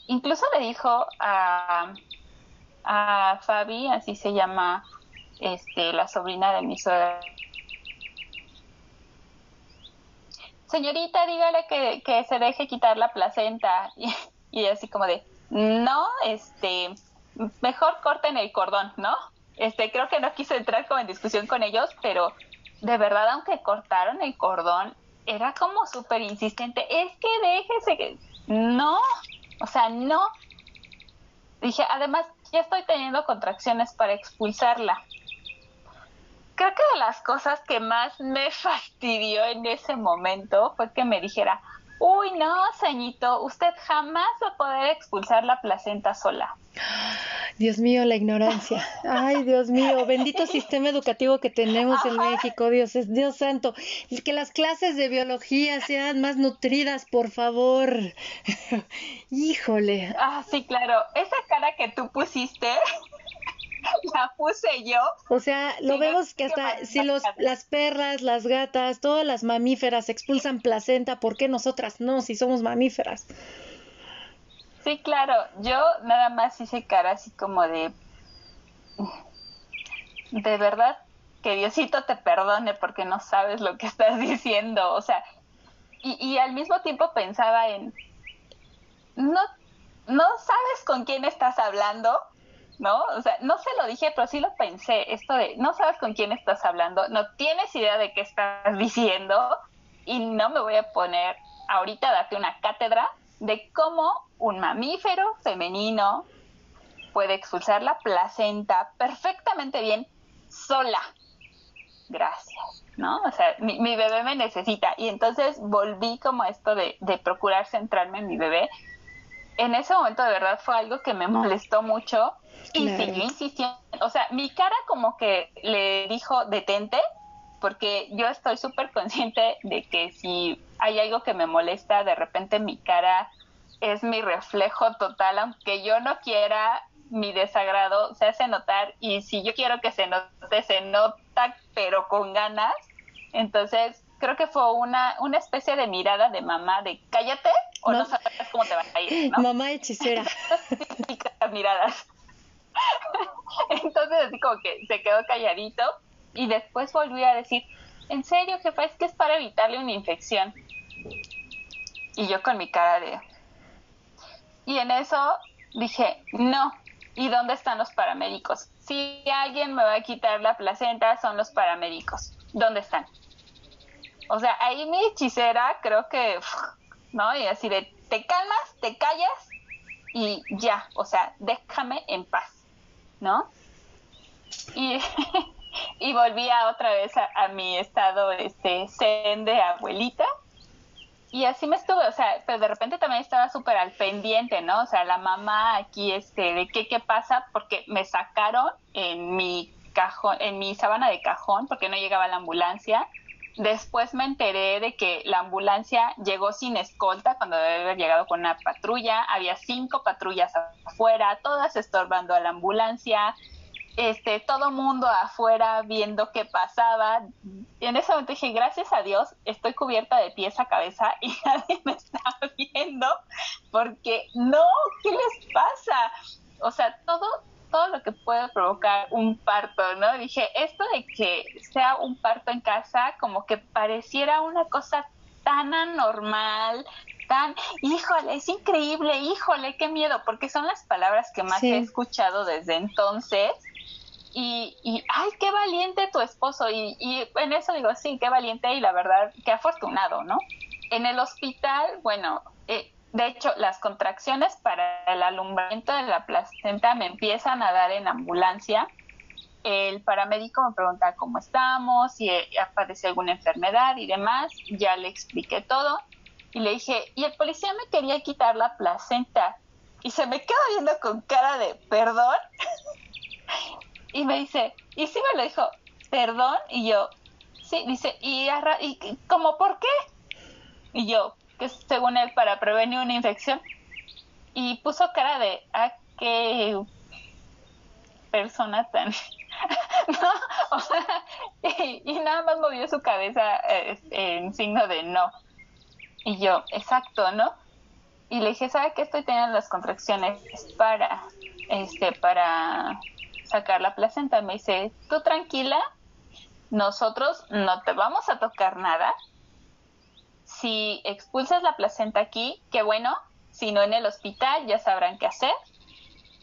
incluso le dijo a, a Fabi, así se llama este la sobrina de mi suegra. Señorita, dígale que, que se deje quitar la placenta. Y, y así como de, no, este, mejor corten el cordón, ¿no? Este, creo que no quiso entrar como en discusión con ellos, pero de verdad, aunque cortaron el cordón, era como súper insistente, es que déjese que... No, o sea, no. Dije, además, ya estoy teniendo contracciones para expulsarla. Creo que de las cosas que más me fastidió en ese momento fue que me dijera, uy, no, ceñito, usted jamás va a poder expulsar la placenta sola. Dios mío, la ignorancia. Ay, Dios mío, bendito sistema educativo que tenemos en México, Dios es Dios santo. Que las clases de biología sean más nutridas, por favor. Híjole. Ah, sí, claro. Esa cara que tú pusiste la puse yo. O sea, lo vemos que hasta si los, las perras, las gatas, todas las mamíferas expulsan placenta, ¿por qué nosotras no si somos mamíferas? Sí, claro. Yo nada más hice cara así como de... De verdad, que Diosito te perdone porque no sabes lo que estás diciendo. O sea, y, y al mismo tiempo pensaba en... No, no sabes con quién estás hablando, ¿no? O sea, no se lo dije, pero sí lo pensé. Esto de, no sabes con quién estás hablando, no tienes idea de qué estás diciendo y no me voy a poner ahorita a darte una cátedra de cómo un mamífero femenino puede expulsar la placenta perfectamente bien sola. Gracias, ¿no? O sea, mi, bebé me necesita. Y entonces volví como esto de, de procurar centrarme en mi bebé. En ese momento de verdad fue algo que me molestó mucho y siguió insistiendo. O sea, mi cara como que le dijo detente, porque yo estoy súper consciente de que si hay algo que me molesta, de repente mi cara es mi reflejo total, aunque yo no quiera, mi desagrado se hace notar y si yo quiero que se note, se nota, pero con ganas. Entonces, creo que fue una, una especie de mirada de mamá de cállate o no, sabes cómo te va a ir. Mamá hechicera. miradas. Entonces así como que se quedó calladito y después volvió a decir, en serio, jefa, es que es para evitarle una infección. Y yo con mi cara de... Y en eso dije, no, ¿y dónde están los paramédicos? Si alguien me va a quitar la placenta, son los paramédicos. ¿Dónde están? O sea, ahí mi hechicera creo que, ¿no? Y así de, te calmas, te callas y ya, o sea, déjame en paz, ¿no? Y, y volvía otra vez a, mi estado este zen de abuelita y así me estuve, o sea, pero de repente también estaba súper al pendiente, ¿no? O sea, la mamá aquí, este, de qué, qué pasa, porque me sacaron en mi cajón, en mi sábana de cajón, porque no llegaba la ambulancia. Después me enteré de que la ambulancia llegó sin escolta cuando debe haber llegado con una patrulla. Había cinco patrullas afuera, todas estorbando a la ambulancia este, todo mundo afuera viendo qué pasaba. En ese momento dije, gracias a Dios, estoy cubierta de pies a cabeza y nadie me está viendo, porque no, ¿qué les pasa? O sea, todo, todo lo que puede provocar un parto, ¿no? Dije, esto de que sea un parto en casa, como que pareciera una cosa tan anormal, tan, híjole, es increíble, híjole, qué miedo, porque son las palabras que más he escuchado desde entonces y, y, ay, qué valiente tu esposo. Y, y en eso digo, sí, qué valiente y la verdad, qué afortunado, ¿no? En el hospital, bueno, eh, de hecho, las contracciones para el alumbramiento de la placenta me empiezan a dar en ambulancia. El paramédico me pregunta cómo estamos, si aparece alguna enfermedad y demás. Ya le expliqué todo. Y le dije, y el policía me quería quitar la placenta. Y se me queda viendo con cara de perdón. Y me dice, y sí me lo dijo, perdón, y yo, sí, dice, ¿y, y como por qué? Y yo, que según él, para prevenir una infección. Y puso cara de, ¿a qué persona tan... no, y, nada más movió su cabeza este, en signo de no. Y yo, exacto, ¿no? Y le dije, ¿sabe qué estoy teniendo las contracciones para, este, para sacar la placenta. Me dice, tú tranquila, nosotros no te vamos a tocar nada. Si expulsas la placenta aquí, qué bueno, si no en el hospital ya sabrán qué hacer.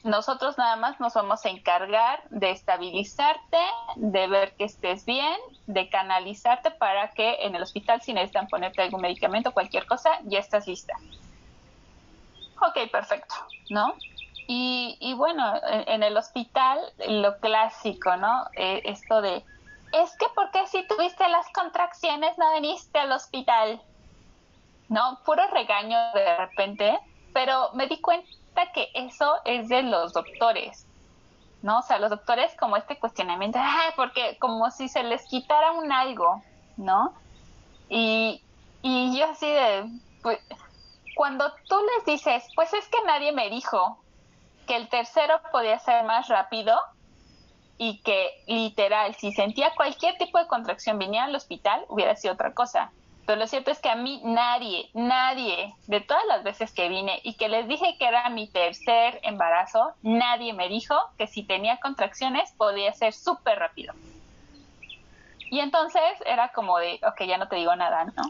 Nosotros nada más nos vamos a encargar de estabilizarte, de ver que estés bien, de canalizarte para que en el hospital si necesitan ponerte algún medicamento, cualquier cosa, ya estás lista. Ok, perfecto, ¿no? Y, y bueno, en, el hospital, lo clásico, ¿no? Eh, esto de, es que porque si tuviste las contracciones no viniste al hospital? No, puro regaño de repente, pero me di cuenta que eso es de los doctores, ¿no? O sea, los doctores como este cuestionamiento, ay, porque como si se les quitara un algo, ¿no? Y, y yo así de, pues, cuando tú les dices, pues es que nadie me dijo, que el tercero podía ser más rápido y que literal, si sentía cualquier tipo de contracción viniera al hospital, hubiera sido otra cosa. Pero lo cierto es que a mí nadie, nadie, de todas las veces que vine y que les dije que era mi tercer embarazo, nadie me dijo que si tenía contracciones podía ser súper rápido. Y entonces era como de, ok, ya no te digo nada, ¿no?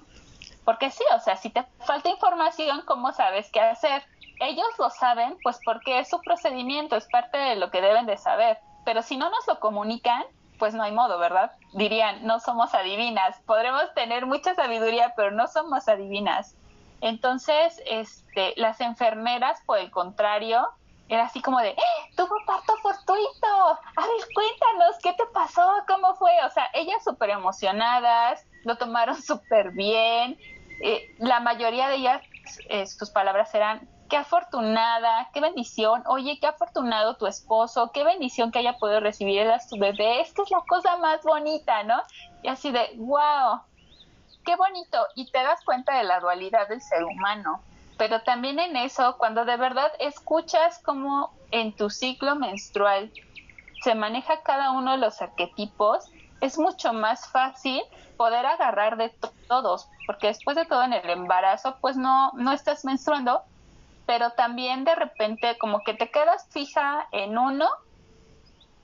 Porque sí, o sea, si te falta información, ¿cómo sabes qué hacer? ellos lo saben, pues porque es su procedimiento, es parte de lo que deben de saber. Pero si no nos lo comunican, pues no hay modo, ¿verdad? Dirían, no somos adivinas. Podremos tener mucha sabiduría, pero no somos adivinas. Entonces, este, las enfermeras, por el contrario, era así como de, ¡Eh, tuvo parto fortuito, a ver, cuéntanos, ¿qué te pasó? ¿Cómo fue? O sea, ellas súper emocionadas, lo tomaron súper bien. Eh, la mayoría de ellas, eh, sus palabras eran, qué afortunada, qué bendición, oye, qué afortunado tu esposo, qué bendición que haya podido recibir a su bebé, esta es la cosa más bonita, ¿no? Y así de, wow, qué bonito, y te das cuenta de la dualidad del ser humano, pero también en eso, cuando de verdad escuchas cómo en tu ciclo menstrual se maneja cada uno de los arquetipos, es mucho más fácil poder agarrar de todos, porque después de todo en el embarazo, pues no, no estás menstruando, pero también de repente como que te quedas fija en uno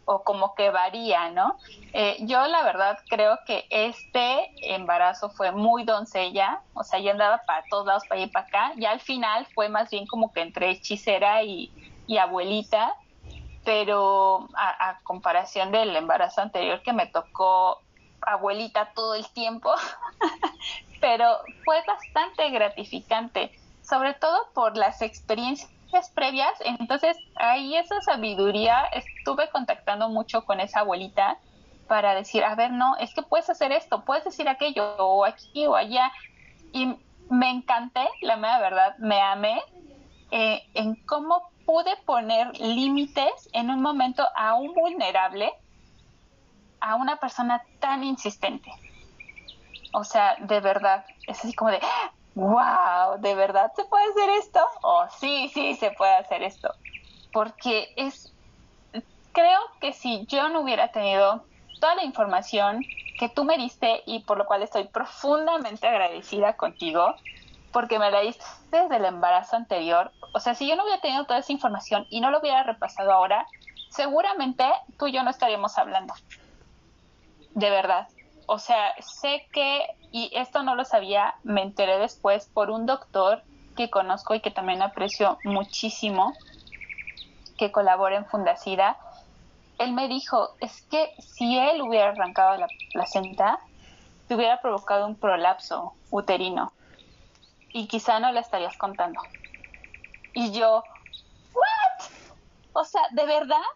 o como que varía, ¿no? Eh, yo la verdad creo que este embarazo fue muy doncella, o sea, yo andaba para todos lados, para allá y para acá, y al final fue más bien como que entre hechicera y, abuelita, pero a, comparación del embarazo anterior que me tocó abuelita todo el tiempo, pero fue bastante gratificante, sobre todo por las experiencias previas, entonces ahí esa sabiduría estuve contactando mucho con esa abuelita para decir, a ver, no, es que puedes hacer esto, puedes decir aquello, o aquí o allá. Y me encanté, la mera verdad, me amé eh, en cómo pude poner límites en un momento aún vulnerable a una persona tan insistente. O sea, de verdad, es así como de, wow, ¿de verdad se puede hacer esto? O sí, sí, se puede hacer esto. Porque es, creo que si yo no hubiera tenido toda la información que tú me diste y por lo cual estoy profundamente agradecida contigo, porque me la diste desde el embarazo anterior. O sea, si yo no hubiera tenido toda esa información y no lo hubiera repasado ahora, seguramente tú y yo no estaríamos hablando. De verdad. O sea, sé que, y esto no lo sabía, me enteré después por un doctor que conozco y que también aprecio muchísimo, que colabora en Fundacida. Él me dijo, es que si él hubiera arrancado la placenta, te hubiera provocado un prolapso uterino y quizá no la estarías contando. Y yo, ¿what? O sea, ¿de verdad?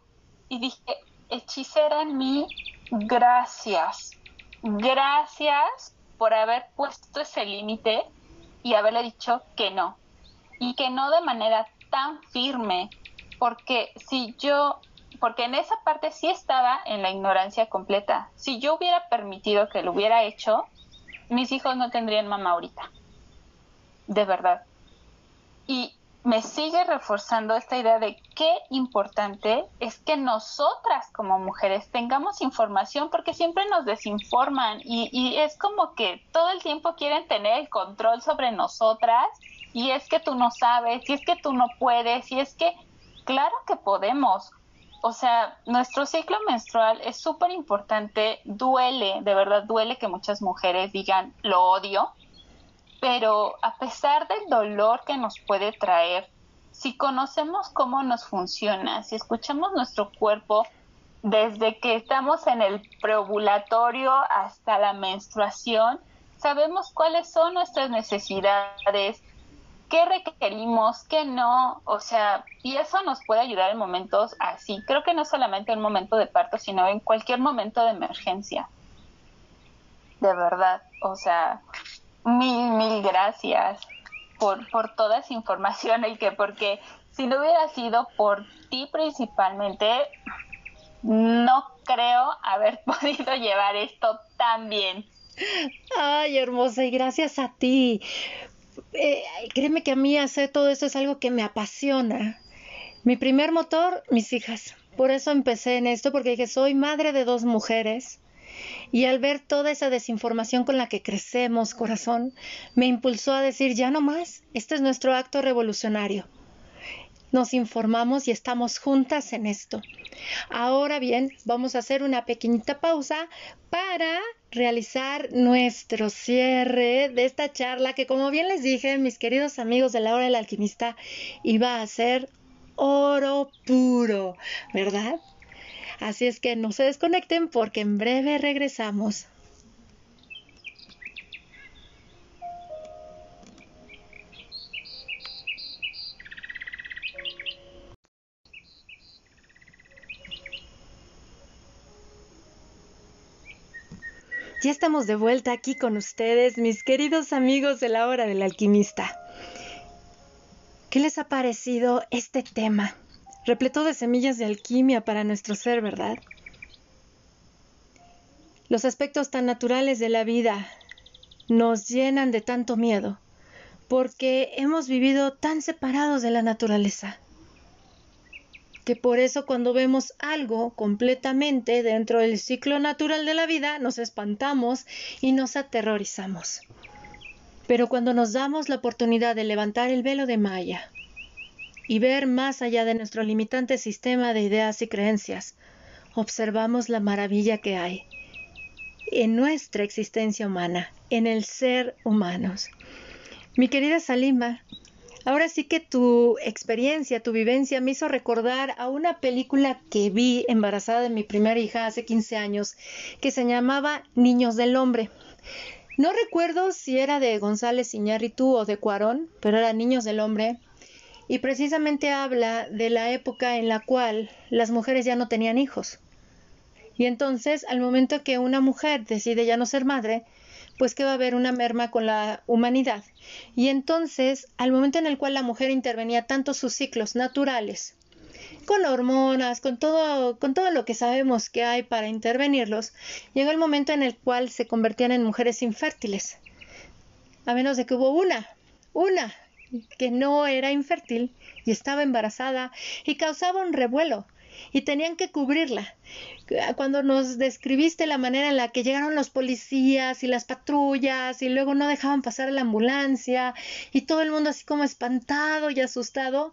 Y dije, hechicera en mí, gracias gracias por haber puesto ese límite y haberle dicho que no. Y que no de manera tan firme, porque si yo, porque en esa parte sí estaba en la ignorancia completa. Si yo hubiera permitido que lo hubiera hecho, mis hijos no tendrían mamá ahorita. De verdad. Y me sigue reforzando esta idea de qué importante es que nosotras como mujeres tengamos información porque siempre nos desinforman y, y, es como que todo el tiempo quieren tener el control sobre nosotras y es que tú no sabes, y es que tú no puedes, y es que claro que podemos. O sea, nuestro ciclo menstrual es súper importante, duele, de verdad duele que muchas mujeres digan lo odio, pero a pesar del dolor que nos puede traer, si conocemos cómo nos funciona, si escuchamos nuestro cuerpo desde que estamos en el preovulatorio hasta la menstruación, sabemos cuáles son nuestras necesidades, qué requerimos, qué no, o sea, y eso nos puede ayudar en momentos así. Creo que no solamente en un momento de parto, sino en cualquier momento de emergencia. De verdad, o sea, Mil, mil gracias por, por toda esa información y que porque si no hubiera sido por ti principalmente, no creo haber podido llevar esto tan bien. Ay, hermosa, y gracias a ti. Eh, créeme que a mí hacer todo esto es algo que me apasiona. Mi primer motor, mis hijas. Por eso empecé en esto, porque dije, soy madre de dos mujeres y al ver toda esa desinformación con la que crecemos, corazón, me impulsó a decir, ya no más, este es nuestro acto revolucionario. Nos informamos y estamos juntas en esto. Ahora bien, vamos a hacer una pequeñita pausa para realizar nuestro cierre de esta charla que como bien les dije, mis queridos amigos de la hora del alquimista, iba a ser oro puro, ¿verdad? Así es que no se desconecten porque en breve regresamos. Ya estamos de vuelta aquí con ustedes, mis queridos amigos de la hora del alquimista. ¿Qué les ha parecido este tema? Repleto de semillas de alquimia para nuestro ser, ¿verdad? Los aspectos tan naturales de la vida nos llenan de tanto miedo, porque hemos vivido tan separados de la naturaleza, que por eso cuando vemos algo completamente dentro del ciclo natural de la vida, nos espantamos y nos aterrorizamos. Pero cuando nos damos la oportunidad de levantar el velo de Maya, y ver más allá de nuestro limitante sistema de ideas y creencias, observamos la maravilla que hay en nuestra existencia humana, en el ser humanos. Mi querida Salima, ahora sí que tu experiencia, tu vivencia me hizo recordar a una película que vi embarazada de mi primera hija hace 15 años, que se llamaba Niños del Hombre. No recuerdo si era de González Iñárritu o de Cuarón, pero era Niños del Hombre. Y precisamente habla de la época en la cual las mujeres ya no tenían hijos. Y entonces, al momento que una mujer decide ya no ser madre, pues que va a haber una merma con la humanidad. Y entonces, al momento en el cual la mujer intervenía tanto sus ciclos naturales, con hormonas, con todo, con todo lo que sabemos que hay para intervenirlos, llegó el momento en el cual se convertían en mujeres infértiles. A menos de que hubo una, una que no era infértil y estaba embarazada y causaba un revuelo y tenían que cubrirla. Cuando nos describiste la manera en la que llegaron los policías y las patrullas y luego no dejaban pasar la ambulancia y todo el mundo así como espantado y asustado,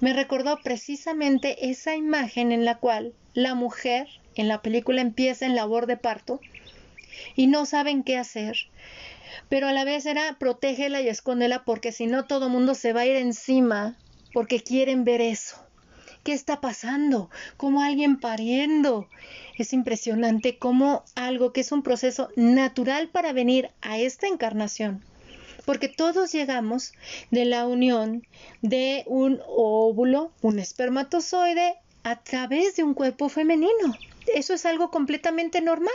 me recordó precisamente esa imagen en la cual la mujer en la película empieza en labor de parto y no saben qué hacer pero a la vez era protégela y escóndela porque si no todo mundo se va a ir encima porque quieren ver eso. ¿Qué está pasando? ¿Cómo alguien pariendo? Es impresionante cómo algo que es un proceso natural para venir a esta encarnación, porque todos llegamos de la unión de un óvulo, un espermatozoide, a través de un cuerpo femenino. Eso es algo completamente normal,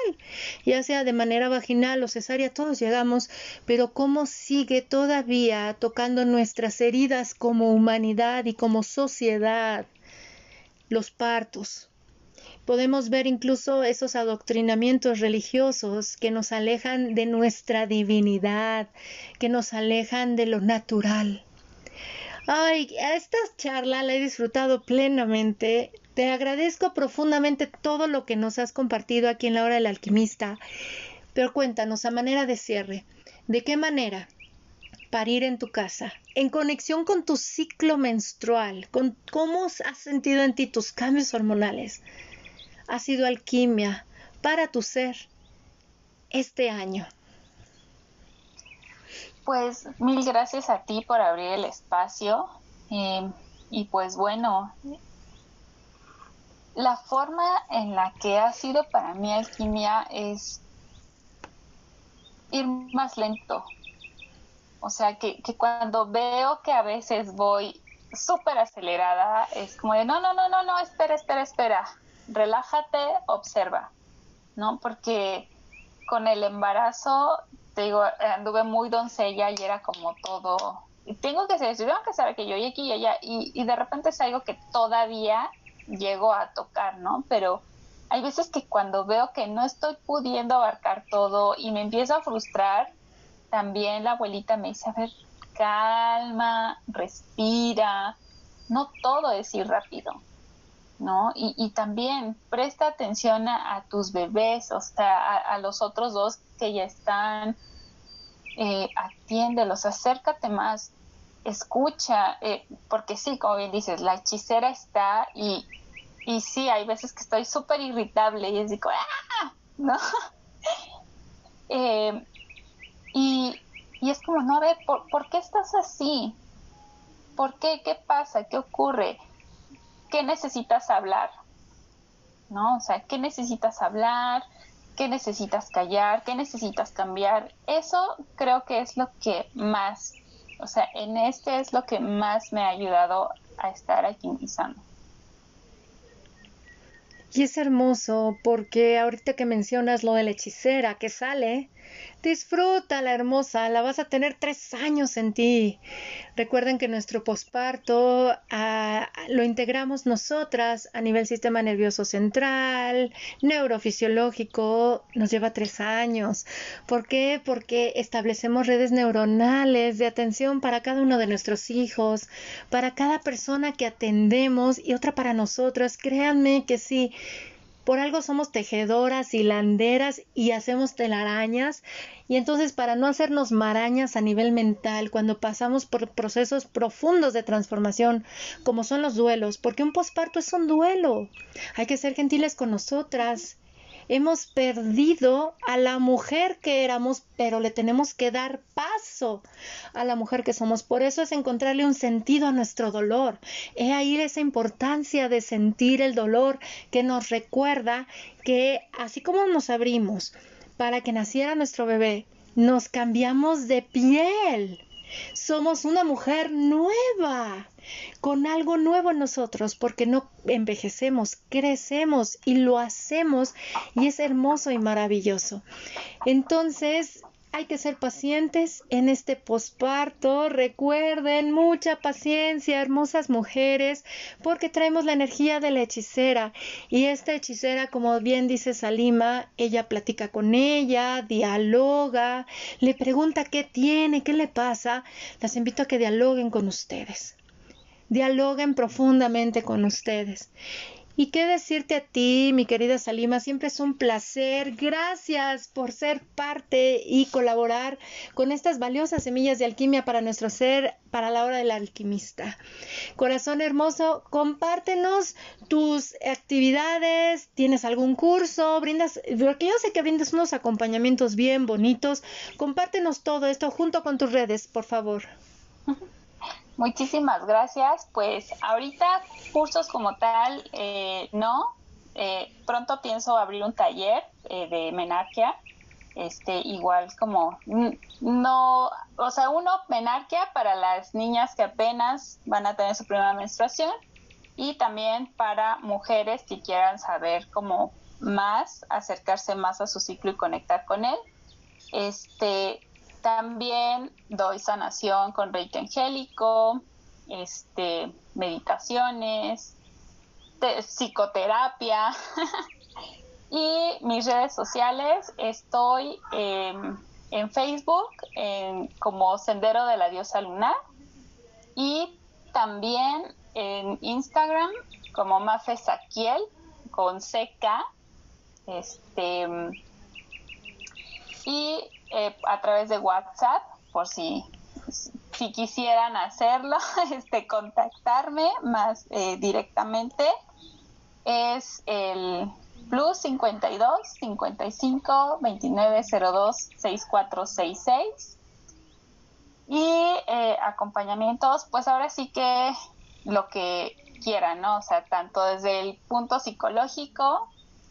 ya sea de manera vaginal o cesárea, todos llegamos, pero cómo sigue todavía tocando nuestras heridas como humanidad y como sociedad los partos. Podemos ver incluso esos adoctrinamientos religiosos que nos alejan de nuestra divinidad, que nos alejan de lo natural. Ay, esta charla la he disfrutado plenamente. Te agradezco profundamente todo lo que nos has compartido aquí en la hora del alquimista. Pero cuéntanos a manera de cierre, ¿de qué manera parir en tu casa, en conexión con tu ciclo menstrual, con cómo has sentido en ti tus cambios hormonales. Ha sido alquimia para tu ser este año. Pues mil gracias a ti por abrir el espacio. Eh, y pues bueno, la forma en la que ha sido para mí alquimia es ir más lento, o sea, que, que cuando veo que a veces voy súper acelerada, es como de, no, no, no, no, no, espera, espera, espera, relájate, observa, ¿no? Porque con el embarazo, te digo, anduve muy doncella y era como todo, tengo que ser, tengo que saber que yo y aquí y allá, y de repente es algo que todavía llego a tocar, ¿no? Pero hay veces que cuando veo que no estoy pudiendo abarcar todo y me empiezo a frustrar, también la abuelita me dice, a ver, calma, respira, no todo es ir rápido, ¿no? Y, también presta atención a, tus bebés, o sea, a, los otros dos que ya están, eh, atiéndelos, acércate más, escucha, eh, porque sí, como bien dices, la hechicera está y, y sí, hay veces que estoy súper irritable y es digo, ¡ah! ¿No? eh, y, es como, no, a ver, ¿por, qué estás así? ¿Por qué? ¿Qué pasa? ¿Qué ocurre? ¿Qué necesitas hablar? ¿No? O sea, ¿qué necesitas hablar? ¿Qué necesitas callar? ¿Qué necesitas cambiar? Eso creo que es lo que más, o sea, en este es lo que más me ha ayudado a estar aquí pisando. Y es hermoso porque ahorita que mencionas lo de la hechicera que sale, Disfruta la hermosa, la vas a tener tres años en ti. Recuerden que nuestro posparto ah, lo integramos nosotras a nivel sistema nervioso central, neurofisiológico, nos lleva tres años. ¿Por qué? Porque establecemos redes neuronales de atención para cada uno de nuestros hijos, para cada persona que atendemos y otra para nosotras. Créanme que sí Por algo somos tejedoras, hilanderas y hacemos telarañas. Y entonces para no hacernos marañas a nivel mental cuando pasamos por procesos profundos de transformación, como son los duelos, porque un posparto es un duelo. Hay que ser gentiles con nosotras Hemos perdido a la mujer que éramos, pero le tenemos que dar paso a la mujer que somos. Por eso es encontrarle un sentido a nuestro dolor. He ahí esa importancia de sentir el dolor que nos recuerda que así como nos abrimos para que naciera nuestro bebé, nos cambiamos de piel. Somos una mujer nueva con algo nuevo en nosotros, porque no envejecemos, crecemos y lo hacemos y es hermoso y maravilloso. Entonces, hay que ser pacientes en este posparto. Recuerden, mucha paciencia, hermosas mujeres, porque traemos la energía de la hechicera. Y esta hechicera, como bien dice Salima, ella platica con ella, dialoga, le pregunta qué tiene, qué le pasa. Las invito a que dialoguen con ustedes dialoguen profundamente con ustedes. ¿Y qué decirte a ti, mi querida Salima? Siempre es un placer. Gracias por ser parte y colaborar con estas valiosas semillas de alquimia para nuestro ser, para la hora del alquimista. Corazón hermoso, compártenos tus actividades. ¿Tienes algún curso? Brindas, porque yo sé que brindas unos acompañamientos bien bonitos. Compártenos todo esto junto con tus redes, por favor. Muchísimas gracias. Pues ahorita cursos como tal, eh, no. Eh, pronto pienso abrir un taller eh, de menarquia. Este, igual como no, o sea, uno menarquia para las niñas que apenas van a tener su primera menstruación y también para mujeres que quieran saber como más, acercarse más a su ciclo y conectar con él. Este, también doy sanación con Reiki Angélico, este, meditaciones, psicoterapia. y mis redes sociales, estoy en Facebook como Sendero de la Diosa Lunar y también en Instagram como Mafe Saquiel con CK. Este, y eh, a través de WhatsApp, por si, si quisieran hacerlo, este, contactarme más eh, directamente, es el plus 52 55 29 02 6466 y acompañamientos, pues ahora sí que lo que quieran, ¿no? O sea, tanto desde el punto psicológico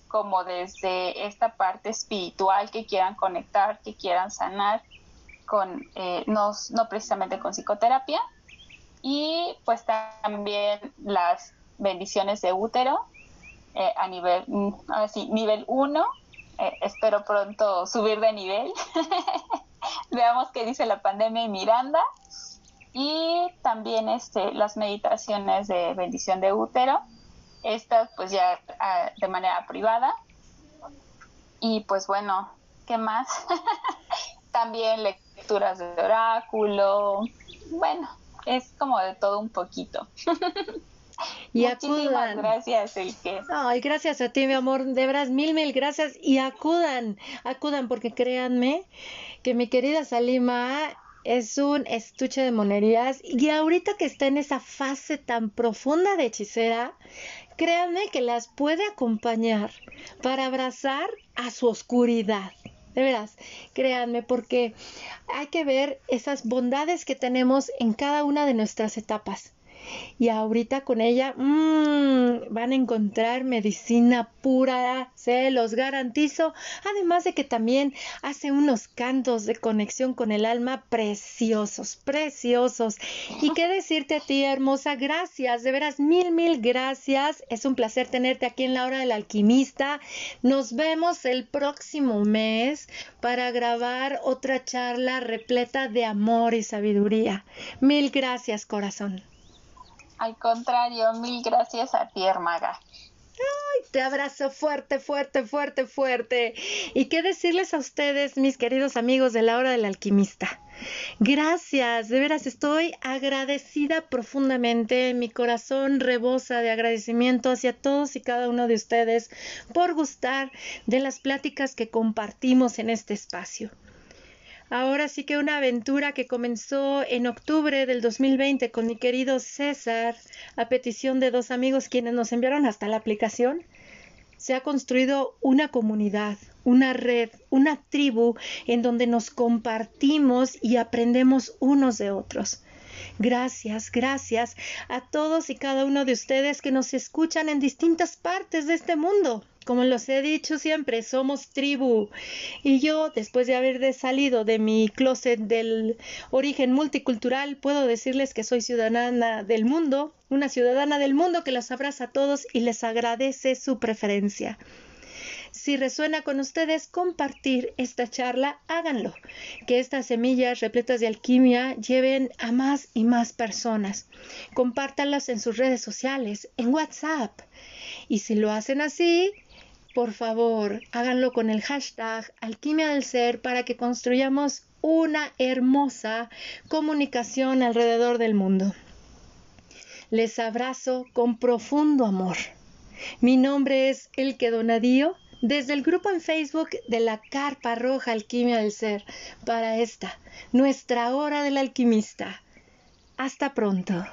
como desde esta parte espiritual que quieran conectar, que quieran sanar con, eh, no, no precisamente con psicoterapia. Y pues también las bendiciones de útero eh, a nivel, mm, sí, nivel 1. Eh, espero pronto subir de nivel. Veamos qué dice la pandemia y Miranda. Y también este, las meditaciones de bendición de útero estas pues ya ah, de manera privada. Y pues bueno, ¿qué más? También lecturas de oráculo. Bueno, es como de todo un poquito. y Muchísimas gracias, el que. Ay, gracias a ti, mi amor. De veras, mil, mil gracias. Y acudan, acudan, porque créanme que mi querida Salima es un estuche de monerías. Y ahorita que está en esa fase tan profunda de hechicera, créanme que las puede acompañar para abrazar a su oscuridad. De veras, créanme, porque hay que ver esas bondades que tenemos en cada una de nuestras etapas y ahorita con ella mmm, van a encontrar medicina pura, se los garantizo. Además de que también hace unos cantos de conexión con el alma preciosos, preciosos. Y qué decirte a ti, hermosa, gracias, de veras, mil, mil gracias. Es un placer tenerte aquí en la hora del alquimista. Nos vemos el próximo mes para grabar otra charla repleta de amor y sabiduría. Mil gracias, corazón. Al contrario, mil gracias a ti, Hermaga. Ay, te abrazo fuerte, fuerte, fuerte, fuerte. ¿Y qué decirles a ustedes, mis queridos amigos de la hora del alquimista? Gracias, de veras estoy agradecida profundamente. Mi corazón rebosa de agradecimiento hacia todos y cada uno de ustedes por gustar de las pláticas que compartimos en este espacio. Ahora sí que una aventura que comenzó en octubre del 2020 con mi querido César, a petición de dos amigos quienes nos enviaron hasta la aplicación, se ha construido una comunidad, una red, una tribu en donde nos compartimos y aprendemos unos de otros. Gracias, gracias a todos y cada uno de ustedes que nos escuchan en distintas partes de este mundo. Como los he dicho siempre, somos tribu. Y yo, después de haber salido de mi closet del origen multicultural, puedo decirles que soy ciudadana del mundo, una ciudadana del mundo que los abraza a todos y les agradece su preferencia. Si resuena con ustedes compartir esta charla, háganlo. Que estas semillas repletas de alquimia lleven a más y más personas. Compártanlas en sus redes sociales, en WhatsApp. Y si lo hacen así, por favor, háganlo con el hashtag Alquimia del Ser para que construyamos una hermosa comunicación alrededor del mundo. Les abrazo con profundo amor. Mi nombre es Elke Donadío desde el grupo en Facebook de la Carpa Roja Alquimia del Ser para esta, nuestra hora del alquimista. Hasta pronto.